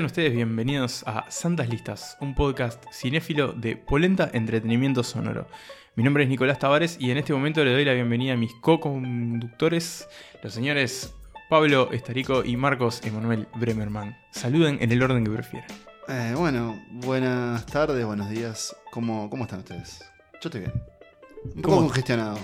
Sean ustedes bienvenidos a Santas Listas, un podcast cinéfilo de Polenta Entretenimiento Sonoro. Mi nombre es Nicolás Tavares y en este momento le doy la bienvenida a mis co-conductores, los señores Pablo Estarico y Marcos Emanuel Bremerman. Saluden en el orden que prefieran. Eh, bueno, buenas tardes, buenos días. ¿Cómo, ¿Cómo están ustedes? Yo estoy bien. Un poco ¿Cómo? congestionado.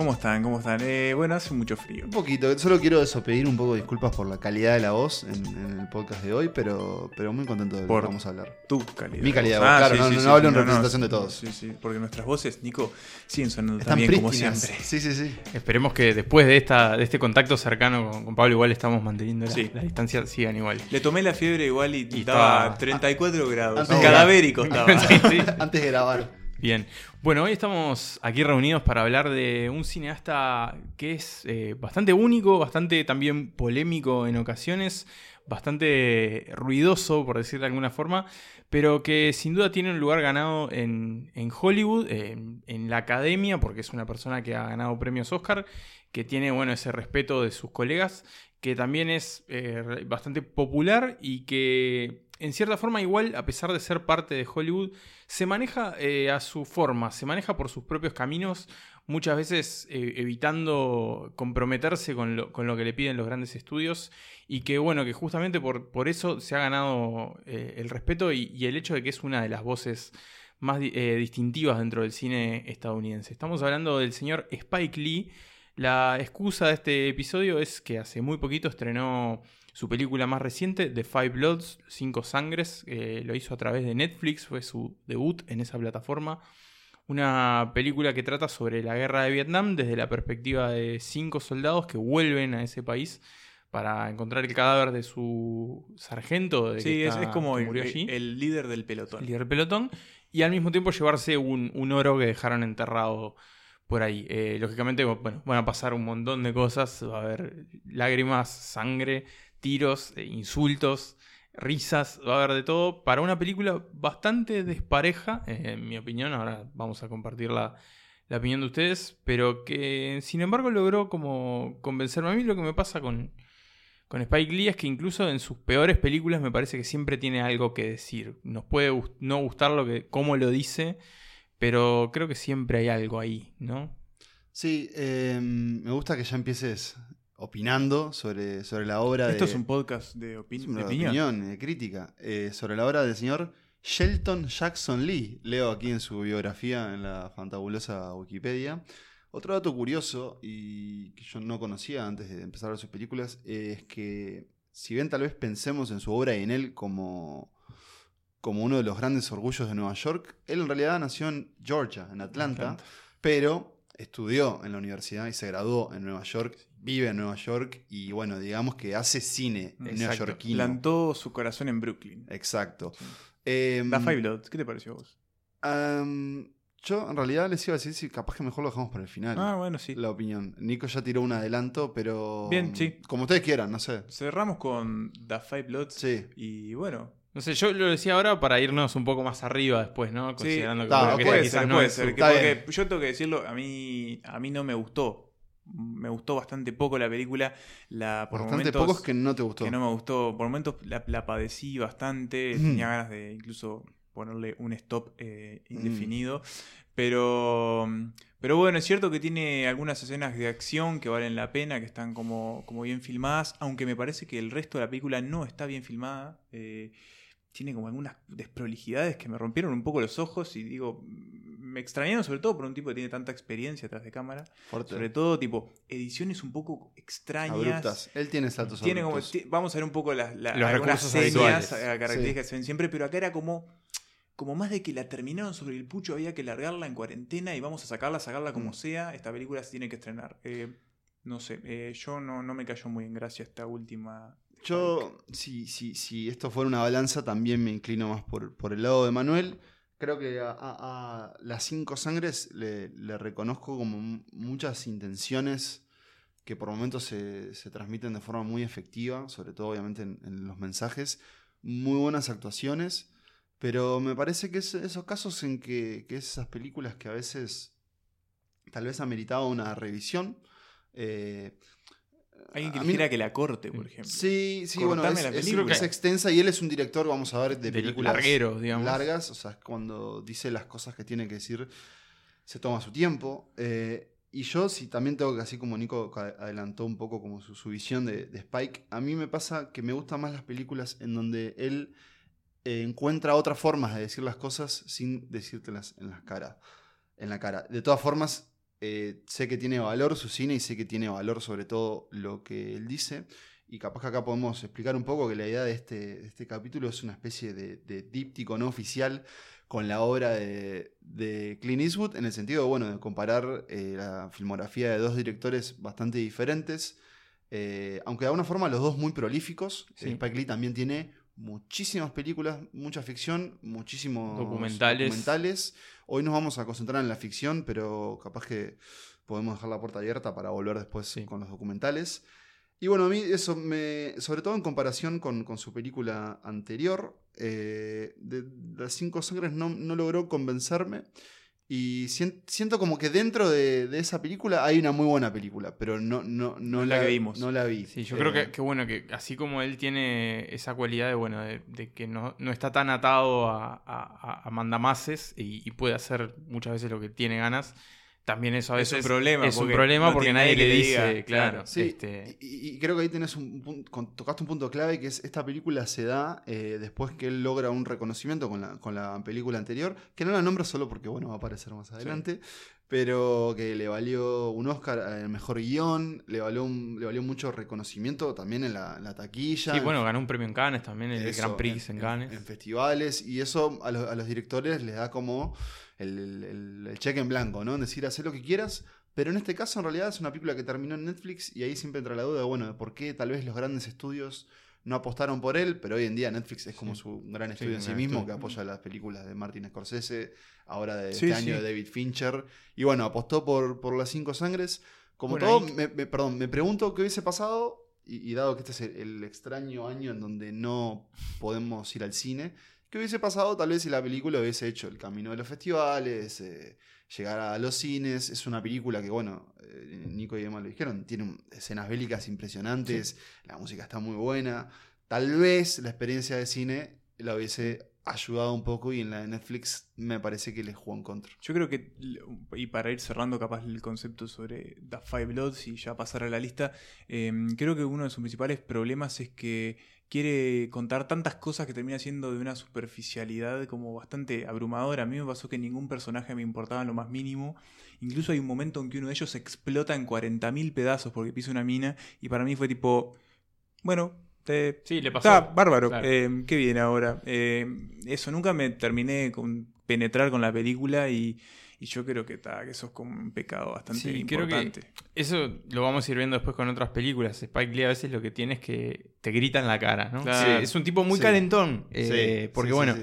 ¿Cómo están? ¿Cómo están? Eh, bueno, hace mucho frío. Un poquito. Solo quiero eso, pedir un poco de disculpas por la calidad de la voz en, en el podcast de hoy, pero, pero muy contento de lo Por- que vamos a hablar. Tu calidad. Mi calidad de Ah, voz, claro, no- no hablo en representación de todos. Sí, sí, porque nuestras voces, Nico, siguen sonando Están también como prístinas. siempre. Sí, sí, sí. Esperemos que después de, esta, de este contacto cercano con, con Pablo igual estamos manteniendo la, Sí. la distancia, sigan igual. Le tomé la fiebre igual y, Y estaba estaba- 34 grados. Antes de- Cadavérico estaba. Sí, sí. Antes de grabar. Bien, bueno, hoy estamos aquí reunidos para hablar de un cineasta que es eh, bastante único, bastante también polémico en ocasiones, bastante ruidoso, por decirlo de alguna forma, pero que sin duda tiene un lugar ganado en, Hollywood, en la academia, porque es una persona que ha ganado premios Oscar, que tiene bueno, ese respeto de sus colegas, que también es eh, bastante popular y que en cierta forma igual, a pesar de ser parte de Hollywood, se maneja eh, a su forma, se maneja por sus propios caminos, muchas veces eh, evitando comprometerse con lo, con lo que le piden los grandes estudios y que bueno, que justamente por, por eso se ha ganado el respeto y, el hecho de que es una de las voces más di- distintivas dentro del cine estadounidense. Estamos hablando del señor Spike Lee. La excusa de este episodio es que hace muy poquito estrenó su película más reciente, The Five Bloods, Cinco Sangres, eh, lo hizo a través de Netflix, fue su debut en esa plataforma. Una película que trata sobre la guerra de Vietnam desde la perspectiva de cinco soldados que vuelven a ese país para encontrar el cadáver de su sargento. De Sí, que es, está- es como que el, allí, el líder del pelotón. el líder del pelotón, y al mismo tiempo llevarse un, un oro que dejaron enterrado por ahí. Eh, lógicamente, bueno, van a pasar un montón de cosas, va a haber lágrimas, sangre, tiros, eh, insultos, risas, va a haber de todo. Para una película bastante despareja, eh, en mi opinión, ahora vamos a compartir la, la opinión de ustedes, pero que sin embargo logró como convencerme a mí lo que me pasa con, con Spike Lee es que incluso en sus peores películas me parece que siempre tiene algo que decir. Nos puede no gustar lo que, cómo lo dice, pero creo que siempre hay algo ahí, ¿no? Sí, eh, me gusta que ya empieces opinando sobre, sobre la obra Esto de... es un podcast de, opin- Es de opinión, de crítica, eh, sobre la obra del señor Shelton Jackson Lee. Leo aquí en su biografía en la fantabulosa Wikipedia. Otro dato curioso y que yo no conocía antes de empezar a ver sus películas es que si bien tal vez pensemos en su obra y en él como, como uno de los grandes orgullos de Nueva York, él en realidad nació en Georgia, en Atlanta, Atlanta. pero estudió en la universidad y se graduó en Nueva York, vive en Nueva York y bueno, digamos que hace cine neoyorquino. Plantó su corazón en Brooklyn. Exacto. Sí. Da Five Bloods, ¿qué te pareció a vos? em, yo en realidad les iba a decir si capaz que mejor lo dejamos para el final. Ah, bueno, sí. La opinión. Nico ya tiró un adelanto, pero. Bien, sí. Como ustedes quieran, no sé. Cerramos con The Five Bloods. Sí. Y bueno, No sé, yo lo decía ahora para irnos un poco más arriba después, ¿no? Considerando que, bueno, ok, que puede quizás ser, no puede es ser. que- porque yo tengo que decirlo, a mí, a mí no me gustó. Me gustó bastante poco la película. La, por Bastante momentos, pocos que no te gustó. que no me gustó. Por momentos la, la padecí bastante. Mm. Tenía ganas de incluso ponerle un stop eh, Mm. indefinido. Pero, pero bueno, es cierto que tiene algunas escenas de acción que valen la pena, que están como, como bien filmadas, aunque me parece que el resto de la película no está bien filmada. Eh, tiene como algunas desprolijidades que me rompieron un poco los ojos y digo, me extrañaron sobre todo por un tipo que tiene tanta experiencia atrás de cámara. Fuerte. Sobre todo, tipo, ediciones un poco extrañas. Abruptas. Él tiene saltos Tiene como, vamos a ver un poco las, la- Los algunas recursos señas, habituales. eh, características que se ven siempre, pero acá era como, como más de que la terminaron sobre el pucho, había que largarla en cuarentena y vamos a sacarla, sacarla como Mm. sea. Esta película se tiene que estrenar. Eh, no sé, eh, yo no, no me cayó muy en gracia esta última. Yo, si, si, si esto fuera una balanza, también me inclino más por, por el lado de Manuel. Creo que a, a- a las cinco sangres le, le reconozco como muchas intenciones que por momentos se, se transmiten de forma muy efectiva, sobre todo obviamente en, en los mensajes. Muy buenas actuaciones, pero me parece que es esos casos en que, que esas películas que a veces tal vez ameritaba una revisión. eh, Alguien que a mí- quisiera que la corte, por ejemplo. Sí, sí, bueno, es, es- película. es extensa y él es un director, vamos a ver, de De películas larguero, digamos. largas. O sea, cuando dice las cosas que tiene que decir, se toma su tiempo. Eh, y yo, sí, también tengo que, así como Nico adelantó un poco como su, su visión de, de Spike, a mí me pasa que me gustan más las películas en donde él eh, encuentra otras formas de decir las cosas sin decírtelas en las cara, en la cara. De todas formas, eh, sé que tiene valor su cine y sé que tiene valor sobre todo lo que él dice. Y capaz que acá podemos explicar un poco que la idea de este, de este capítulo es una especie de, de díptico no oficial con la obra de, de Clint Eastwood, en el sentido bueno, de comparar eh, la filmografía de dos directores bastante diferentes, eh, aunque de alguna forma los dos muy prolíficos. Sí. Spike Lee también tiene muchísimas películas, mucha ficción, muchísimos Documentales. documentales. Hoy nos vamos a concentrar en la ficción, pero capaz que podemos dejar la puerta abierta para volver después Sí. con los documentales. Y bueno, a mí eso me. Sobre todo en comparación con, con su película anterior, eh, de, de Las Cinco Sangres no, no logró convencerme. Y sien- siento como que dentro de, de esa película hay una muy buena película, pero no, no, no, No la que vimos. No la vi. Sí, yo Eh, creo que, que bueno, que así como él tiene esa cualidad de, bueno, de, de que no, no está tan atado a, a, a- a mandamases y, y puede hacer muchas veces lo que tiene ganas, también eso a Es un veces problema, es un problema no porque nadie nadie le dice, diga, claro. Sí, este, y, y creo que ahí tenés un punto, tocaste un punto clave que es esta película se da eh, después que él logra un reconocimiento con la, con la película anterior, que no la nombro solo porque bueno va a aparecer más adelante, pero que le valió un Oscar al mejor guion, le valió, un- le valió mucho reconocimiento también en la, en la taquilla. sí, bueno, ganó un premio en Cannes también, el Eso, Grand Prix en, Cannes. En, festivales, y eso a los, a los directores les da como el, el- el- el cheque en blanco, ¿no? En decir, haz lo que quieras, pero en este caso en realidad es una película que terminó en Netflix y ahí siempre entra la duda, bueno, de por qué tal vez los grandes estudios no apostaron por él, pero hoy en día Netflix es como Sí. su gran Sí, estudio en sí mismo, que apoya las películas de Martin Scorsese, ahora de Sí, este año de David Fincher, y bueno, apostó por, por las cinco sangres. Como Bueno, todo, ahí- me, me- perdón, me pregunto qué hubiese pasado, y, y dado que este es el, el extraño año en donde no podemos ir al cine, ¿qué hubiese pasado tal vez si la película hubiese hecho el camino de los festivales, eh, llegar a los cines? Es una película que, bueno, eh, Nico y Emma lo dijeron, tiene escenas bélicas impresionantes, la música está muy buena. Tal vez la experiencia de cine la hubiese ayudado un poco y en la de Netflix me parece que les jugó en contra. Yo creo que, y para ir cerrando capaz el concepto sobre The Five Bloods y ya pasar a la lista, eh, creo que uno de sus principales problemas es que quiere contar tantas cosas que termina siendo de una superficialidad como bastante abrumadora. A mí me pasó que ningún personaje me importaba en lo más mínimo. Incluso hay un momento en que uno de ellos explota en 40.000 pedazos porque pisa una mina y para mí fue tipo, bueno, te, Sí, le pasó. Está bárbaro. Claro. Eh, qué bien ahora. Eh, eso, nunca me terminé con penetrar con la película y, y yo creo que, ta, que eso es como un pecado bastante Sí, creo que- importante. Eso lo vamos a ir viendo después con otras películas. Spike Lee a veces lo que tiene es que te grita en la cara, ¿no? Claro. Sí, es un tipo muy Sí. calentón. eh, Sí, porque sí, bueno.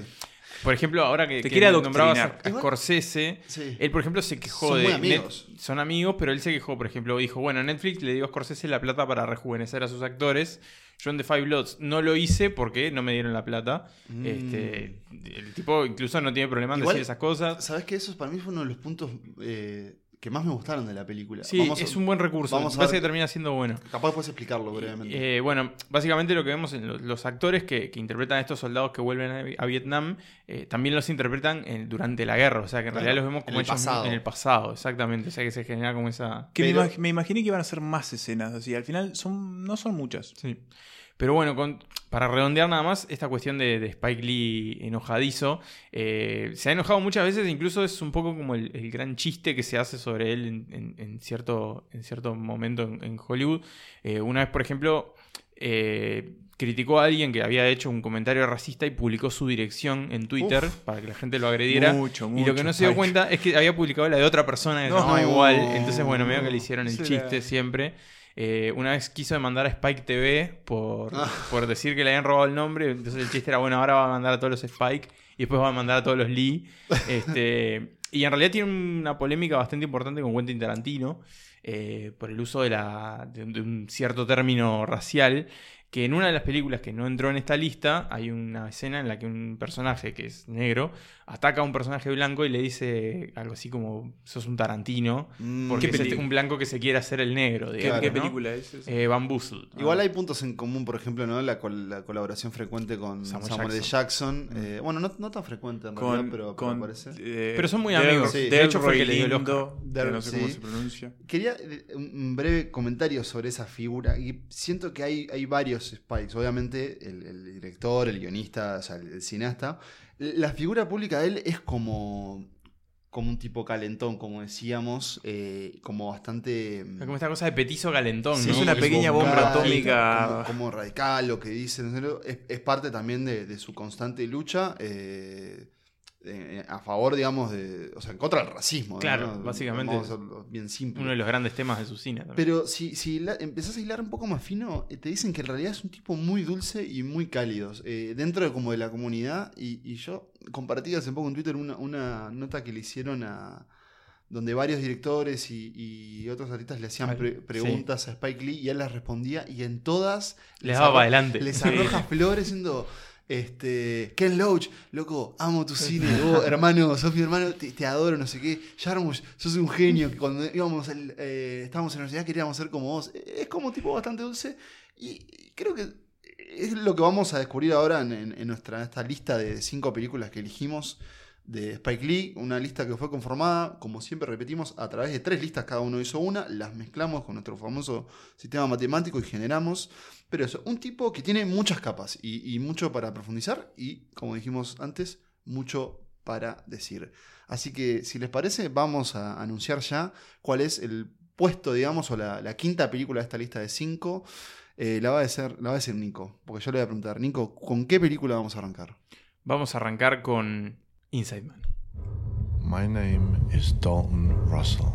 Por ejemplo, ahora que, Te que quiere nombrabas a, a Scorsese, Sí. él por ejemplo se quejó Son de... muy amigos. Net- son amigos, pero él se quejó, por ejemplo, dijo, bueno, Netflix le dio a Scorsese la plata para rejuvenecer a sus actores. Yo en The Five Bloods no lo hice porque no me dieron la plata. Mm. Este, el tipo incluso no tiene problema en Igual- decir esas cosas. ¿Sabes que Eso para mí fue uno de los puntos eh, que más me gustaron de la película. Sí, Vamos a- es un buen recurso. vamos a parece ver- que termina siendo bueno. Capaz puedes explicarlo brevemente. Eh, bueno, básicamente lo que vemos en lo- los actores que, que interpretan a estos soldados que vuelven a, a Vietnam, eh, también los interpretan en- durante la guerra. O sea, que en Claro, realidad los vemos en como el ellos mismos pasado. en el pasado, exactamente. O sea, que se genera como esa... Que Pero- me, imag- me imaginé que iban a ser más escenas así. Al final son, no son muchas. Sí. Pero bueno, con- para redondear nada más, esta cuestión de, de Spike Lee enojadizo, eh, se ha enojado muchas veces, incluso es un poco como el, el gran chiste que se hace sobre él en, en- en cierto, en cierto momento en, en Hollywood. Eh, una vez, por ejemplo, eh, criticó a alguien que había hecho un comentario racista y publicó su dirección en Twitter Uf. para que la gente lo agrediera. Mucho, y mucho. lo que no se dio cuenta es que había publicado la de otra persona que No. se llamaba igual. Entonces, bueno, medio que le hicieron el chiste siempre. Eh, una vez quiso demandar a Spike TV por, Ah. por decir que le habían robado el nombre. Entonces el chiste era, bueno, ahora va a mandar a todos los Spike y después va a mandar a todos los Lee. Este, y en realidad tiene una polémica bastante importante con Quentin Tarantino eh, por el uso de, la, de, un- de un cierto término racial que en una de las películas que no entró en esta lista hay una escena en la que un personaje que es negro ataca a un personaje blanco y le dice algo así como sos un tarantino Mm, porque ¿Qué es película? un blanco que se quiere hacer el negro ¿Qué, digamos, qué ¿no? película es esa? Eh, Bamboozled. Igual hay puntos en común, por ejemplo, ¿no? La, col- la colaboración frecuente con Samuel Samuel. Jackson. Jackson. Eh, bueno, no, no tan frecuente en con, realidad, pero, pero con, parece. eh, Pero son muy Del- amigos. Sí. De hecho, fue el que le dio el Oscar. Del- no sé cómo se pronuncia. Quería un un breve comentario sobre esa figura. Y siento que hay, hay varios Spikes. Obviamente, el, el director, el guionista, o sea, el, el cineasta. La figura pública de él es como. como un tipo calentón, como decíamos. eh, como bastante. mm, Como esta cosa de petizo calentón, Sí, ¿no? es una pequeña bomba atómica. Como, como radical, lo que dice. ¿no? Es, es parte también de, de su constante lucha eh, eh, a favor, digamos, de. O sea, en contra del racismo. ¿no? Claro, básicamente Vamos a hacerlo bien simple. Uno de los grandes temas de su cine. también. Pero si, si la- empezás a hilar un poco más fino, eh, te dicen que en realidad es un tipo muy dulce y muy cálido. eh, dentro de, como de la comunidad. Y, y yo compartí hace poco en Twitter una, una nota que le hicieron a. donde varios directores y, y otros artistas le hacían pre- preguntas a Spike Lee y él las respondía. Y en todas Les daba para arro- adelante. les Sí. arroja flores diciendo. Este, Ken Loach, loco, amo tu cine, vos, hermano, sos mi hermano, te, adoro, no sé qué. Jarmusch, sos un genio, cuando íbamos al- eh, estábamos en la universidad queríamos ser como vos. Es como un tipo bastante dulce y creo que es lo que vamos a descubrir ahora en- en nuestra esta lista de cinco películas que elegimos de Spike Lee, una lista que fue conformada, como siempre repetimos, a través de tres listas, cada uno hizo una, las mezclamos con nuestro famoso sistema matemático y generamos, pero eso, un tipo que tiene muchas capas y, mucho para profundizar y, como dijimos antes, mucho para decir. Así que, si les parece, vamos a anunciar ya cuál es el puesto, digamos, o la, la quinta película de esta lista de cinco. Eh, la, va a decir, la va a decir Nico, porque yo le voy a preguntar, Nico, ¿con qué película vamos a arrancar? Vamos a arrancar con Inside Man. My name is Dalton Russell.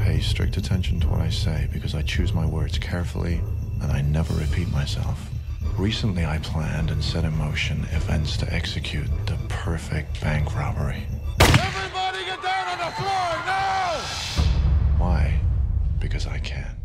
Pay strict attention to what I say because I choose my words carefully and I never repeat myself. Recently, I planned and set in motion events to execute the perfect bank robbery. Everybody get down on the floor now! Why? Because I can.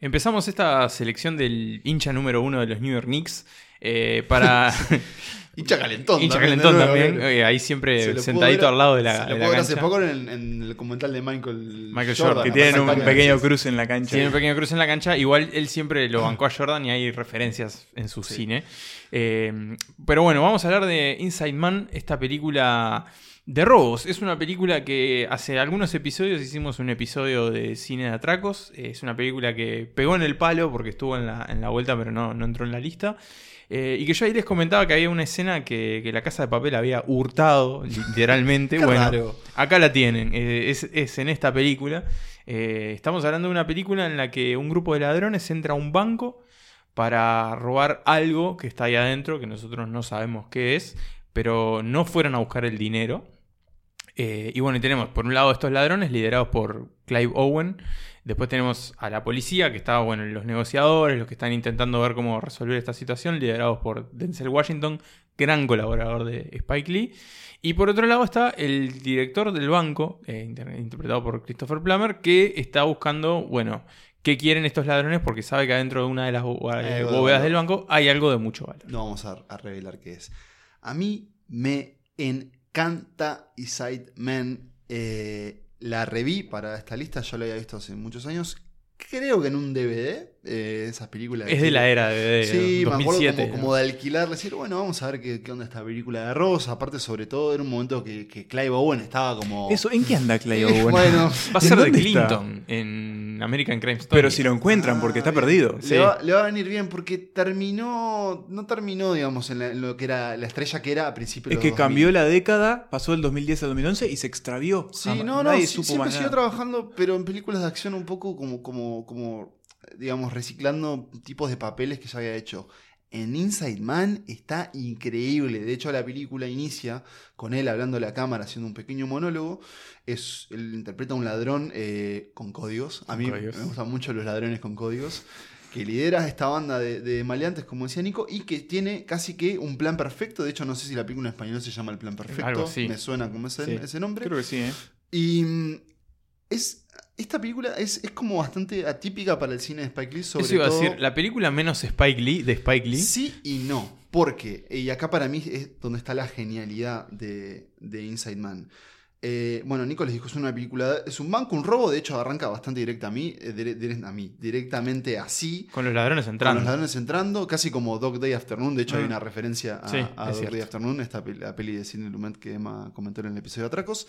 Empezamos esta selección del hincha número uno de los New York Knicks eh, para. Hincha calentón. hincha también, calentón también. eh, ahí Se siempre sentadito ver- al lado de se la, lo de la pudo ver hace poco en, en el documental de Michael, Michael Jordan, Que Ah, tienen un pequeño cruz en la cancha. Tiene un pequeño cruce en la cancha. Igual él siempre lo bancó a Jordan y hay referencias en su cine. Eh, pero bueno, vamos a hablar de Inside Man, esta película de robos. Es una película que hace algunos episodios hicimos un episodio de cine de atracos. Es una película que pegó en el palo porque estuvo en la, en la vuelta, pero no, no entró en la lista. Eh, y que yo ahí les comentaba que había una escena que, que la casa de papel había hurtado, literalmente. Bueno, raro. acá la tienen. eh, es, es en esta película. Eh, estamos hablando de una película en la que un grupo de ladrones entra a un banco para robar algo que está ahí adentro, que nosotros no sabemos qué es, pero no fueron a buscar el dinero. Eh, y bueno, y tenemos por un lado estos ladrones liderados por Clive Owen. Después tenemos a la policía, que está, bueno, los negociadores, los que están intentando ver cómo resolver esta situación, liderados por Denzel Washington, gran colaborador de Spike Lee. Y por otro lado está el director del banco, eh, inter- interpretado por Christopher Plummer, que está buscando, bueno, qué quieren estos ladrones porque sabe que adentro de una de las de bóvedas del banco hay algo de mucho valor. No vamos a, a revelar qué es. A mí me encanta Inside Man. Eh, la reví para esta lista, yo la había visto hace muchos años. Creo que en un DVD, eh, esas películas. Es de la era de Sí, me acuerdo 2007. como, como de alquilar, decir, bueno, vamos a ver qué, qué onda esta película de Rosa. Aparte, sobre todo, era un momento que, que Clive Owen estaba como. Eso, ¿en qué anda Clay Eh, Owen? Bueno, Va a ser de. Clinton en American Crime Story. Pero si lo encuentran, porque está Ah, perdido. Le, Sí. va, le va a venir bien porque terminó. No terminó, digamos, en, la- en lo que era la estrella que era a principios de Es los que 2000. cambió la década, pasó del 2010 al 2011 y se extravió. Sí, Jamás- no, no, nadie sí, supo siempre siguió trabajando, pero en películas de acción un poco como, como, como, digamos, reciclando tipos de papeles que ya había hecho. En Inside Man está increíble. De hecho, la película inicia con él hablando a la cámara, haciendo un pequeño monólogo. Es, él interpreta a un ladrón eh, con códigos. A mí códigos. me gustan mucho los ladrones con códigos. Que lidera esta banda de, de maleantes, como decía Nico, y que tiene casi que un plan perfecto. De hecho, no sé si la película en español se llama El Plan Perfecto. Algo así. Me suena como ese, Sí. ese nombre. Creo que sí, ¿eh? Y mm, es, esta película es, es como bastante atípica para el cine de Spike Lee, sobre Eso iba a todo- decir, la película menos Spike Lee, de Spike Lee. Sí y no. Porque, y acá para mí es donde está la genialidad de, de Inside Man. Eh, bueno, Nico les dijo, es una película, es un banco, un robo, de hecho arranca bastante directa a mí, eh, dire- dire- a mí, directamente así, Con los ladrones con entrando. los ladrones entrando, casi como Dog Day Afternoon, de hecho hay Mm. una referencia a, Sí, a Dog cierto. Day Afternoon, esta peli, la peli de Sidney Lumet que Emma comentó en el episodio de Atracos.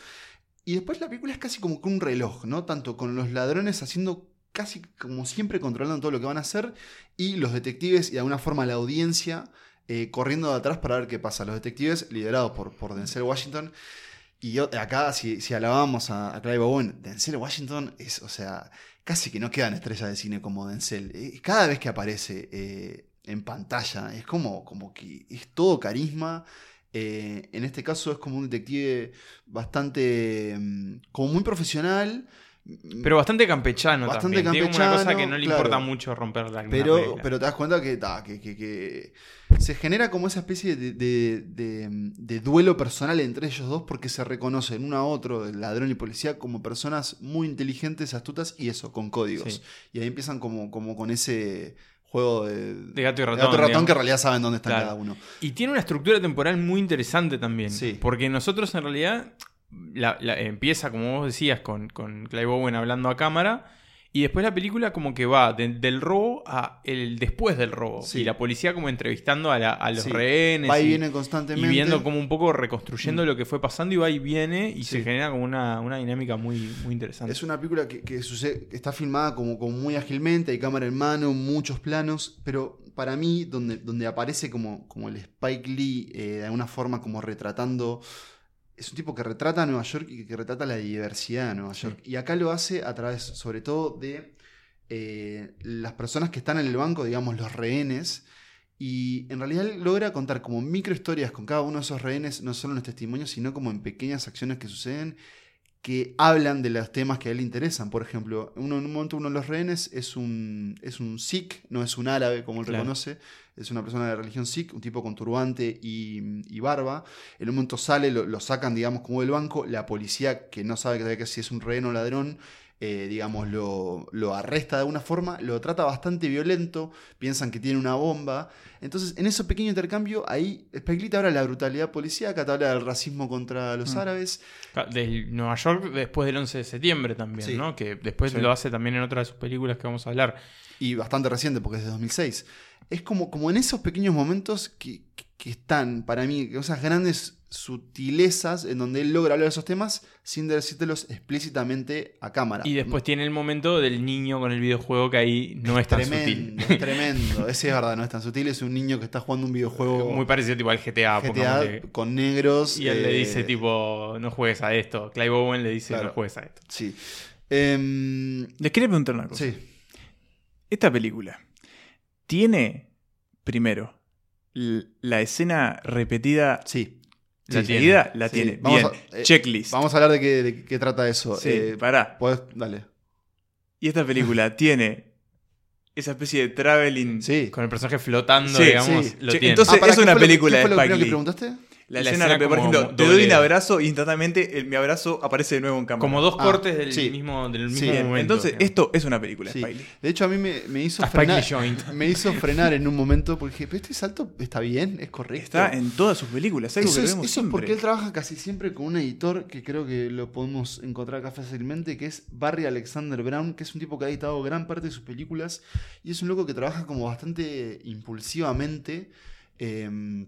Y después la película es casi como que un reloj, ¿no? Tanto con los ladrones haciendo casi como siempre controlando todo lo que van a hacer y los detectives y de alguna forma la audiencia eh, corriendo de atrás para ver qué pasa. Los detectives liderados por, por Denzel Washington. Y acá, si, si alabamos a, a Clive Owen, Denzel Washington es, o sea, casi que no quedan estrellas de cine como Denzel. Eh, Cada vez que aparece eh, en pantalla es como, como que es todo carisma. Eh, en este caso es como un detective bastante, mm, como muy profesional. Pero bastante campechano Bastante también. Tiene como una cosa campechano, que no le claro. importa mucho romper la Pero, regla. pero te das cuenta que, ta, que, que- que se genera como esa especie de, de- de- de duelo personal entre ellos dos porque se reconocen uno a otro, el ladrón y policía, como personas muy inteligentes, astutas y eso, con códigos. Sí. Y ahí empiezan como, como con ese juego de, De gato y de ratón. gato y ratón digamos. que en realidad saben dónde están Claro. cada uno. Y tiene una estructura temporal muy interesante también. Sí. Porque nosotros en realidad la- la- empieza, como vos decías, con, con Clive Owen hablando a cámara. Y después la película como que va de- del robo a el después del robo. Sí. Y la policía como entrevistando a, la- a los Sí. rehenes. Va y y- viene y constantemente. viendo como un poco reconstruyendo lo que fue pasando y va y viene y se genera como una, una dinámica muy, muy interesante. Es una película que, que sucede, está filmada como, como muy ágilmente, hay cámara en mano, muchos planos, pero para mí, donde, donde aparece como, como el Spike Lee, eh, de alguna forma como retratando, es un tipo que retrata a Nueva York y que retrata la diversidad de Nueva York. Y acá lo hace a través, sobre todo, de eh, las personas que están en el banco, digamos, los rehenes. Y en realidad logra contar como microhistorias con cada uno de esos rehenes, no solo en los testimonios, sino como en pequeñas acciones que suceden que hablan de los temas que a él le interesan. Por ejemplo, uno, en un momento uno de los rehenes es un, es un sikh, no es un árabe como él Claro. reconoce, es una persona de religión sikh, un tipo con turbante y, y barba. En un momento sale, lo, lo sacan, digamos, como del banco. La policía, que no sabe que, que si es un rehén o ladrón, eh, digamos, lo, lo arresta de alguna forma, lo trata bastante violento, piensan que tiene una bomba. Entonces, en ese pequeño intercambio, ahí te habla de la brutalidad policíaca, te habla del racismo contra los Mm. árabes. Del Nueva York después del 11 de septiembre también, Sí. ¿no? Que después Sí. lo hace también en otra de sus películas que vamos a hablar. y bastante reciente porque es de 2006. Es como, como en esos pequeños momentos que, que están, para mí, esas grandes sutilezas en donde él logra hablar de esos temas sin decírtelos explícitamente a cámara. Y después tiene el momento del niño con el videojuego que ahí no es tan tremendo, sutil. es tremendo. Ese es verdad, no es tan sutil. Es un niño que está jugando un videojuego Muy parecido tipo al GTA. GTA con negros. Y él le eh, dice tipo, no juegues a esto. Clive Owen le dice, Claro. no juegues a esto. Sí. Em, Les quería preguntar una cosa. sí. Esta película tiene, primero, la escena repetida Sí. La seguida, la Sí. tiene. Vamos Bien, a- eh, checklist. Vamos a hablar de qué, de qué trata eso. Sí, Eh, pará. podés- dale. Y esta película tiene esa especie de traveling. Sí. Con el personaje flotando, Sí, digamos, sí. lo Che, tiene. entonces- ¿para es una película ¿qué fue de lo Spike primero que Lee. preguntaste? La, La escena, por ejemplo, te doy un abrazo y instantáneamente el- mi abrazo aparece de nuevo en cámara. Como dos Ah, cortes del sí. mismo, del mismo Sí, momento. entonces, digamos. esto es una película, Sí. De hecho, a mí me, me hizo A Spike frenar. Joint. Me hizo frenar en un momento porque dije, pero este salto está bien, es correcto. Está en todas sus películas, algo eso que es, vemos eso es porque él trabaja casi siempre con un editor que creo que lo podemos encontrar acá fácilmente, que es Barry Alexander Brown, que es un tipo que ha editado gran parte de sus películas y es un loco que trabaja como bastante impulsivamente. eh,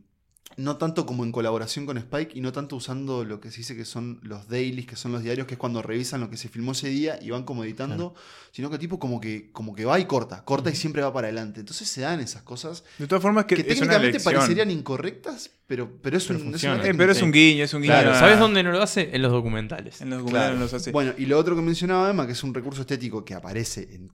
no tanto como en colaboración con Spike y no tanto usando lo que se dice que son los dailies, que son los diarios, que es cuando revisan lo que se filmó ese día y van como editando, sino que tipo como que, como que va y corta, corta y siempre va para adelante. Entonces se dan esas cosas De todas formas, que, que, es una técnicamente parecerían incorrectas, pero, pero es, Pero un, es funciona. una Eh, pero es un guiño, es un guiño. Claro, ¿sabes dónde no lo hace? En los documentales. En los documentales Claro. los hace. Bueno, y lo otro que mencionaba Emma, que es un recurso estético que aparece en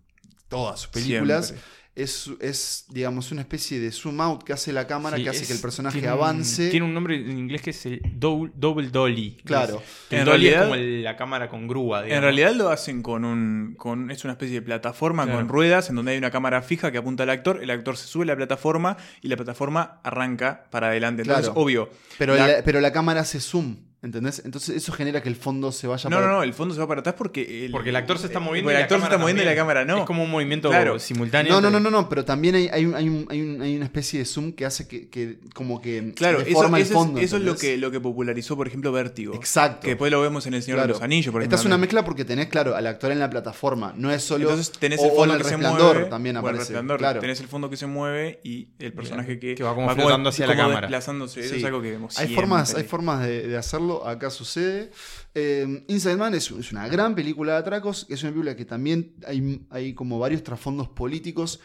todas sus películas, Siempre. Es, es, digamos, una especie de zoom out que hace la cámara, Sí, que hace es- que el personaje tiene un- avance. tiene un nombre en inglés que es el double, double dolly. Claro. En dolly realidad- es como el- la cámara con grúa, digamos. En realidad lo hacen con un. Con, es una especie de plataforma Claro. con ruedas en donde hay una cámara fija que apunta al actor. El actor se sube a la plataforma y la plataforma arranca para adelante. Entonces, Claro. obvio. pero, la- la, pero la cámara hace zoom. ¿Entendés? Entonces eso genera que el fondo se vaya No, para- no, no, el fondo se va para atrás porque el, Porque el actor se está moviendo y el la actor se cámara está moviendo y la cámara no. Es como un movimiento Claro. simultáneo. No, no, no, no, no, pero también hay, hay, un- hay, un- hay, un- hay una especie de zoom que hace que, que como que Claro, eso, el eso es, eso es lo que, lo que popularizó, por ejemplo, Vértigo. Exacto. Que después lo vemos en El Señor Claro. de los Anillos, por Esta ejemplo. es una mezcla porque tenés, claro, al actor en la plataforma. No es solo. Entonces tenés el o fondo que se mueve. también o el aparece. resplandor, claro. Tenés el fondo que se mueve y el personaje que, que va como flotando hacia la cámara. desplazándose. Eso es algo que vemos Hay formas, hay formas de, de acá sucede. Eh, Inside Man es, una gran película de atracos, es una película que también hay, como varios trasfondos políticos.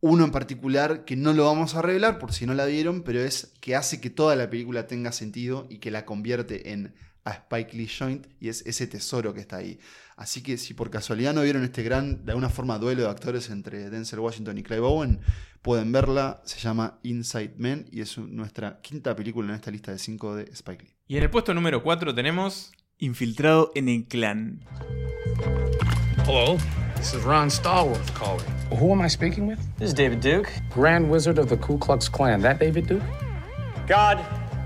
Uno en particular que no lo vamos a revelar por si no la vieron, pero es que hace que toda la película tenga sentido y que la convierte en a Spike Lee Joint y es ese tesoro que está ahí. Así que si por casualidad no vieron este gran, de alguna forma, duelo de actores entre Denzel Washington y Clive Owen, pueden verla. Se llama Inside Man y es nuestra quinta película en esta lista de cinco de Spike Lee. Y en el puesto número 4 tenemos. Infiltrado en el clan. Hello, this is Ron Stallworth calling. Who am I speaking with? This is David Duke. Grand Wizard of the Ku Klux Klan. That David Duke? God.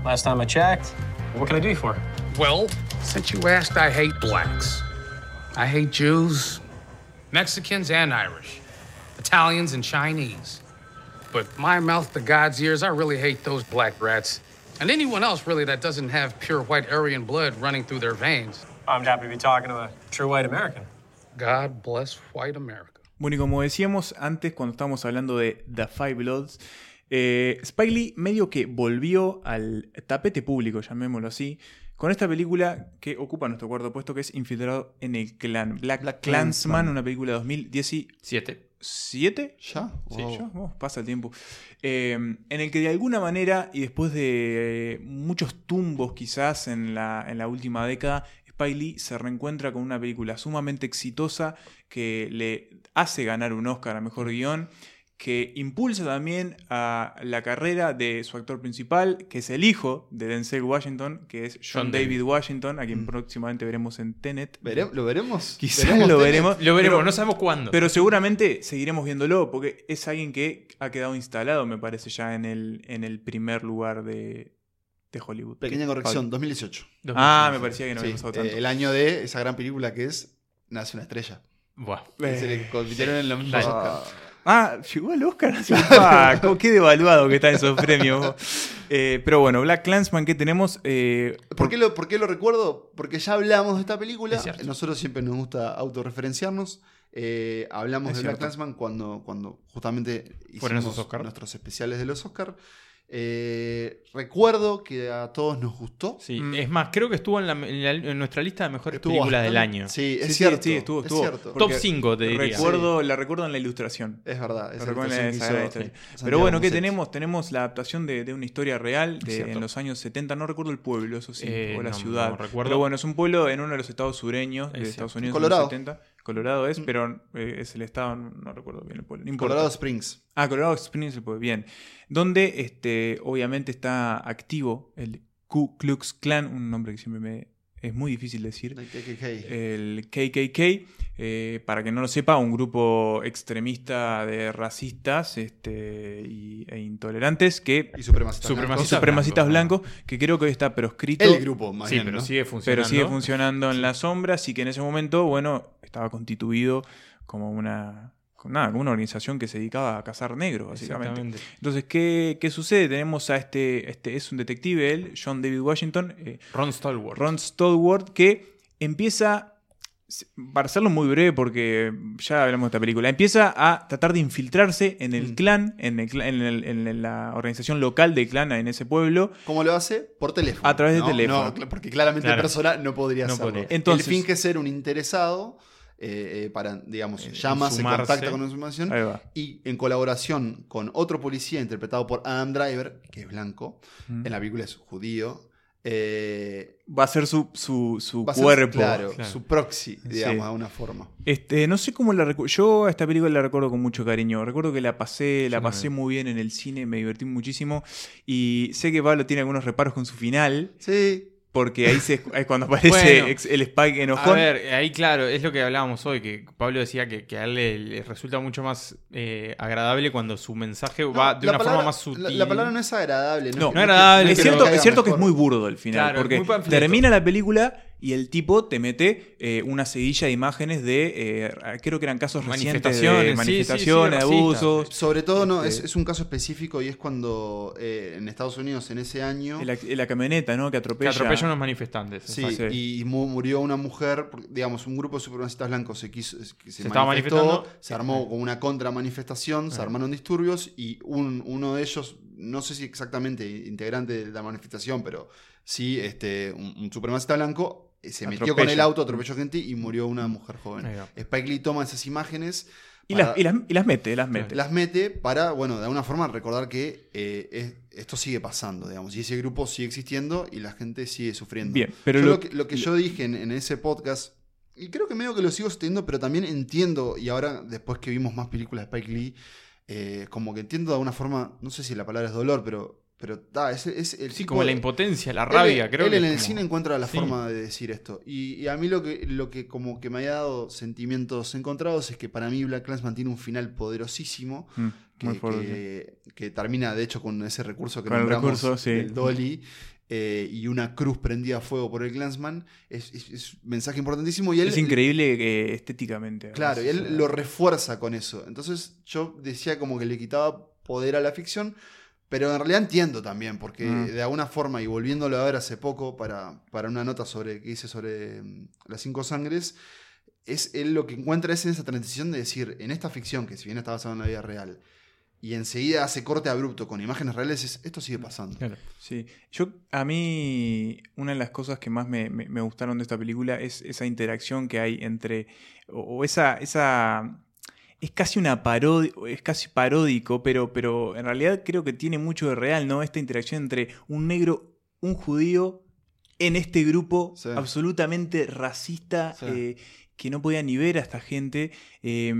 Last time I checked. What can I do you for? Well, since you asked, I hate blacks. I hate Jews, Mexicans, and Irish, Italians, and Chinese. But my mouth to God's ears, I really hate those black rats. And anyone else, really, that doesn't have pure white Aryan blood running through their veins. I'm happy to be talking to a true white American. God bless white America. Bueno, y como decíamos antes, cuando estábamos hablando de The Five Bloods, eh, Spike Lee medio que volvió al tapete público, llamémoslo así, con esta película que ocupa nuestro cuarto puesto, que es Infiltrado en el Clan. Black, Black Clansman, Klansman. una película de 2017. 7. ¿Ya? Sí, ya, oh, pasa el tiempo. Eh, en el que de alguna manera, y después de eh, muchos tumbos quizás en la, en la última década, Spike Lee se reencuentra con una película sumamente exitosa que le hace ganar un Oscar a Mejor Guión, que impulsa también a la carrera de su actor principal, que es el hijo de Denzel Washington, que es John, John David, David. Washington, a Mm. quien próximamente veremos en Tenet. Vere- ¿Lo veremos? Quizás ¿Veremos lo Tenet? veremos. Lo veremos, Pero- no sabemos cuándo. Pero seguramente seguiremos viéndolo, porque es alguien que ha quedado instalado, me parece, ya en el, en el primer lugar de, de Hollywood. Pequeña corrección, 2018. Ah, me parecía que no Sí, había pasado tanto. eh, el año de esa gran película que es Nace una estrella. Buah. Se le compitieron en los mismos. Ah, llegó el Oscar. así, qué devaluado que están esos premios. Eh, pero bueno, Black Clansman, ¿qué tenemos? Eh, ¿Por qué, lo, por qué lo recuerdo? Porque ya hablamos de esta película. Es. Nosotros siempre nos gusta autorreferenciarnos. Eh, hablamos Es de Black. Clansman cuando, cuando justamente Fueron hicimos esos Oscar. nuestros especiales de los Oscar. Eh, recuerdo que a todos nos gustó. Sí, Mm. es más, creo que estuvo en, la- en la- en nuestra lista de mejores Estuvo películas del bastante- año. Sí, es Sí, cierto. sí, estuvo, es estuvo. cierto. Top Porque 5, te diría. Recuerdo, La recuerdo en la ilustración. Es verdad. Es recuerdo en hizo. Santiago Pero bueno, ¿qué Musetti. tenemos? Tenemos la adaptación de, de una historia real de, en los años 70. No recuerdo el pueblo, eso sí, Eh, o la no, ciudad. no recuerdo. Pero bueno, es un pueblo en uno de los estados sureños de Es Estados. Unidos Colorado. en los 70. Colorado es, pero eh, es el estado, no, recuerdo bien el pueblo. No. Colorado Springs. Ah, Colorado Springs, el pueblo, bien. Donde este, obviamente está activo el Ku Klux Klan, un nombre que siempre me es muy difícil decir. El KKK. El KKK, eh, para que no lo sepa, un grupo extremista de racistas este, y- e intolerantes que y supremacistas. Supremacistas blancos. supremacistas blancos, blancos, que creo que hoy está proscrito. El grupo, más Sí, bien, pero ¿no? sigue funcionando. Pero sigue funcionando en las sombras y que en ese momento, bueno, estaba constituido como una, nada, como una organización que se dedicaba a cazar negros, básicamente. Exactamente. Entonces, ¿qué, qué sucede? Tenemos a este, este, es un detective, él, John David Washington, eh, Ron Stallworth. Ron Stallworth, que empieza, para hacerlo muy breve porque ya hablamos de esta película, empieza a tratar de infiltrarse en el Mm. clan, en, el clan- en, el- en la organización local del clan en ese pueblo. ¿Cómo lo hace? Por teléfono. A través de ¿no? teléfono. No, porque claramente Claro. en persona no podría No hacerlo. podría. Entonces- el fin que es ser un interesado eh, eh, para, digamos, Eh, llama, se sumarse. contacta con la información y en colaboración con otro policía interpretado por Adam Driver, que es blanco, Mm. en la película es judío, eh, Va a ser su, su, su va a ser, cuerpo. claro, claro. su proxy, digamos, Sí. de alguna forma. Este, no sé cómo la recuerdo. Yo a esta película la recuerdo con mucho cariño. Recuerdo que la pasé, la pasé muy bien en el cine, me divertí muchísimo. Y sé que Pablo tiene algunos reparos con su final. Sí, porque ahí se- es cuando aparece Bueno. el Spike A enojón. ver, ahí claro, es lo que hablábamos hoy, que Pablo decía que, que a él le, le resulta mucho más eh, agradable cuando su mensaje va No, de una palabra- forma más sutil. La, la palabra no es agradable. No, es no agradable, es pero- cierto, que es cierto que es muy burdo el final, Claro, es porque termina la película y el tipo te mete eh, una seguilla de imágenes de, eh, creo que eran casos recientes Manifestaciones, sí, de sí, manifestaciones, sí, abusos. Sobre todo, no, es, Este- es un caso específico y es cuando eh, en Estados Unidos en ese año. En la, la camioneta, ¿no? Que que atropella. atropella a unos manifestantes. Sí, y mu- murió una mujer, digamos, un grupo de supremacistas blancos se quiso, se, Se estaba manifestó, manifestando. se armó como una contramanifestación, se armaron disturbios y un- uno de ellos, no sé si exactamente integrante de la manifestación, pero sí este, un, un supremacista blanco, se metió con el auto, atropelló gente y murió una mujer joven. Spike Lee toma esas imágenes Y, para- las, y, las, y las mete, las mete. las mete para, bueno, de alguna forma recordar que eh, es- esto sigue pasando, digamos, y ese grupo sigue existiendo y la gente sigue sufriendo. Bien, pero Yo lo- lo, que, lo que yo dije en, en ese podcast, y creo que medio que lo sigo sosteniendo, pero también entiendo, y ahora después que vimos más películas de Spike Lee, eh, como que entiendo de alguna forma, no sé si la palabra es dolor, pero, pero da, es, es el Sí, tipo como la impotencia, la él- rabia, él, creo que en el como- cine encuentra la Sí. forma de decir esto. Y, y a mí lo que, lo que como que me haya dado sentimientos encontrados es que para mí Black Clansman tiene un final poderosísimo Mm, que, que- que termina de hecho con ese recurso que Con el recurso, sí. Dolly eh, y una cruz prendida a fuego por el Clansman. Es, es- es un mensaje importantísimo y él... Es increíble eh, estéticamente. Claro, y él lo refuerza con eso. Entonces yo decía como que le quitaba poder a la ficción, pero en realidad entiendo también, porque Mm. de alguna forma, y volviéndolo a ver hace poco para, para una nota sobre que hice sobre mm, las cinco sangres, es él lo que encuentra es en esa transición de decir, en esta ficción, que si bien está basada en la vida real, y enseguida hace corte abrupto con imágenes reales, es, esto sigue pasando. Claro. Sí, yo a mí una de las cosas que más me, me- me gustaron de esta película es esa interacción que hay entre, o, o esa, esa, es casi una parodia, es casi paródico, pero, pero en realidad creo que tiene mucho de real, ¿no? Esta interacción entre un negro, un judío, en este grupo Sí. absolutamente racista, Sí. eh, que no podía ni ver a esta gente. eh,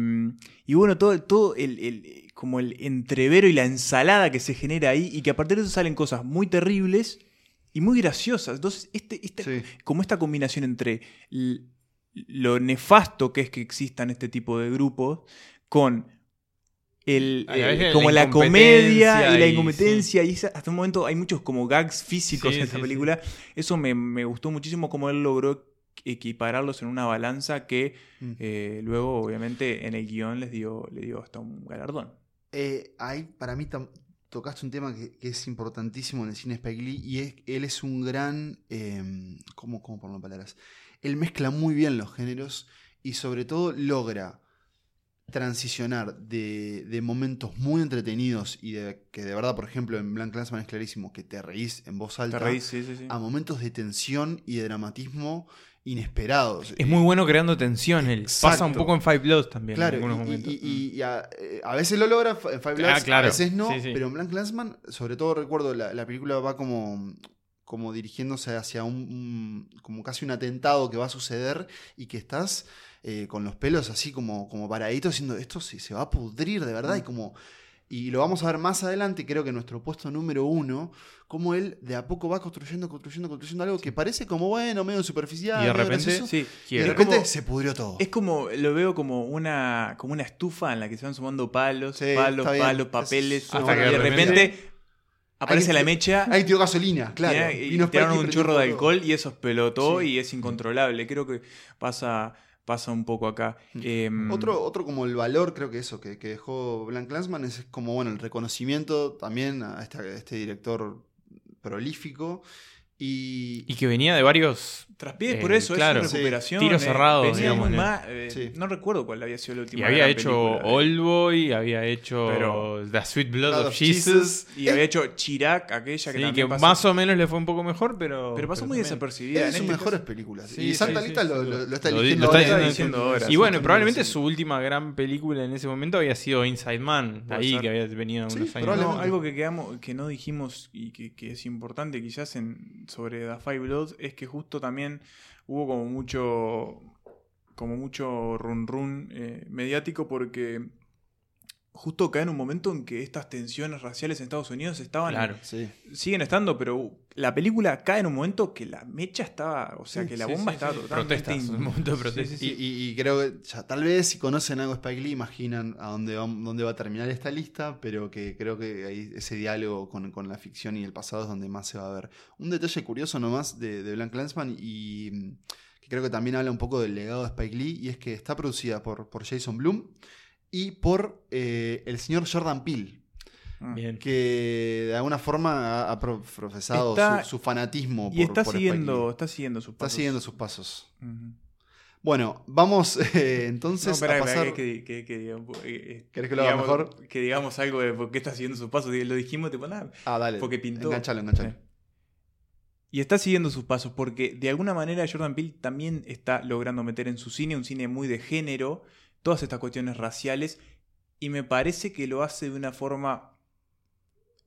y bueno, todo, todo el, el- como el entrevero y la ensalada que se genera ahí, y que a partir de eso salen cosas muy terribles y muy graciosas. Entonces, este, este- Sí. como esta combinación entre lo nefasto que es que existan este tipo de grupos con el, eh, la como la comedia y la y- incompetencia y esa- hasta un momento hay muchos como gags físicos Sí, en esta sí, sí. película eso me, me gustó muchísimo como él logró equipararlos en una balanza que Mm. eh, luego obviamente en el guion les dio, le dio hasta un galardón Eh, ahí para mí tocaste un tema que, que es importantísimo en el cine Spike Lee y es él es un gran eh, ¿cómo, cómo poner palabras? Él mezcla muy bien los géneros y sobre todo logra transicionar de, de momentos muy entretenidos y de que de verdad, por ejemplo, en Blank Clansman es clarísimo que te reís en voz alta te reís sí, sí, sí. a momentos de tensión y de dramatismo inesperados. Es muy bueno creando tensión. Él pasa un poco en Five Bloods también Claro, en algunos y- momentos. y, y- y a, eh, a veces lo logra en Five Bloods, Ah, claro. a veces no, Sí, sí. pero en Blank Landsman, sobre todo recuerdo, la, la película va como, como dirigiéndose hacia un, un- como casi un atentado que va a suceder y que estás eh, con los pelos así como, como paraditos diciendo esto se, se va a pudrir de Mm. verdad y como... Y lo vamos a ver más adelante, creo que en nuestro puesto número uno, cómo él de a poco va construyendo, construyendo, construyendo algo que parece como bueno, medio superficial. Y de repente, gracioso, sí y de repente como- se pudrió todo. Es como, lo veo como una, como una estufa en la que se van sumando palos, Sí, palos, palos, Es- papeles, hasta que de repente aparece Ahí la mecha Ahí tiró gasolina, claro. Y Vino Spike tiraron y un chorro de alcohol y eso explotó Sí. y es incontrolable. Creo que pasa, pasa un poco acá. Em, Mm. Otro, otro como el valor, creo que eso, que, que dejó Blank Landsman es como, bueno, el reconocimiento también a este, a este director prolífico. Y, Y que venía de varios. Traspié, Eh, por eso, claro. es recuperación. Tiros eh, cerrados, venía digamos, muy ¿no? eh, Sí. Recuerdo cuál había sido la última. Y había gran hecho Oldboy, había hecho Pero- The Sweet Blood, Blood of Jesus. Y había hecho Chirac, aquella que Sí, que pasó. más o menos le fue un poco mejor, pero. pero pasó muy también- desapercibida. es en de sus este mejores caso- películas. Sí, y Santa sí, sí, lo, está Lo di- eligiendo lo está ahora. diciendo ahora. Y bueno, Sí. probablemente su última gran película en ese momento había sido Inside Man, ahí que había venido Sí, unos años. No, algo que quedamos, que no dijimos y que, que es importante quizás en, sobre The Five Bloods es que justo también hubo como mucho como mucho run run eh, mediático porque justo cae en un momento en que estas tensiones raciales en Estados Unidos estaban. Claro. Sí. Siguen estando, pero la película cae en un momento que la mecha estaba. O sea, Sí, que la sí, bomba sí, estaba sí. totalmente. Protestas, in- un momento de protesta. Sí, sí, Y, sí. y- y creo que ya, tal vez si conocen algo de Spike Lee, imaginan a dónde va, dónde va a terminar esta lista, pero que creo que ahí ese diálogo con, con la ficción y el pasado es donde más se va a ver. Un detalle curioso nomás de, de Blank Landsman y que creo que también habla un poco del legado de Spike Lee, y es que está producida por, por Jason Bloom y por eh, el señor Jordan Peele. Ah. Bien. que de alguna forma ha, ha pro- profesado Está- su, su fanatismo Y por, está por Spike siguiendo, Lee. está siguiendo sus Está pasos. siguiendo sus pasos. Bueno, vamos eh, entonces No, a pasar. que, que- que digamos, eh, ¿Querés que lo haga digamos- mejor? Que digamos algo de por qué está siguiendo sus pasos. Lo dijimos, tipo, nada. Ah, dale. porque pintó. Enganchalo, enganchalo. Sí. Y está siguiendo sus pasos porque de alguna manera Jordan Peele también está logrando meter en su cine un cine muy de género, todas estas cuestiones raciales, y me parece que lo hace de una forma,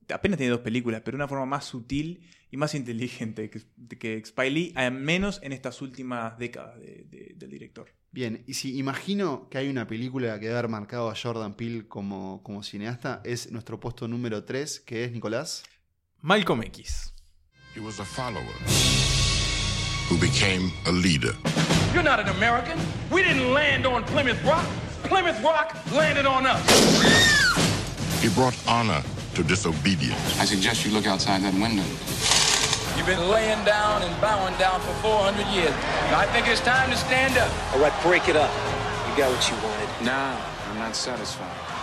apenas tiene dos películas, pero de una forma más sutil y más inteligente que, que Spike Lee, al menos en estas últimas décadas de- de- del director. Bien, y si imagino que hay una película que debe haber marcado a Jordan Peele como, como cineasta, es nuestro puesto número 3, que es Nicolás. Malcolm X. He was a follower who became a leader. You're not an American. We didn't land on Plymouth Rock. Plymouth Rock landed on us. He brought honor to disobedience. I suggest you look outside that window. You've been laying down and bowing down for 400 years. I think it's time to stand up. All right, break it up. You got what you wanted. Nah, I'm not satisfied.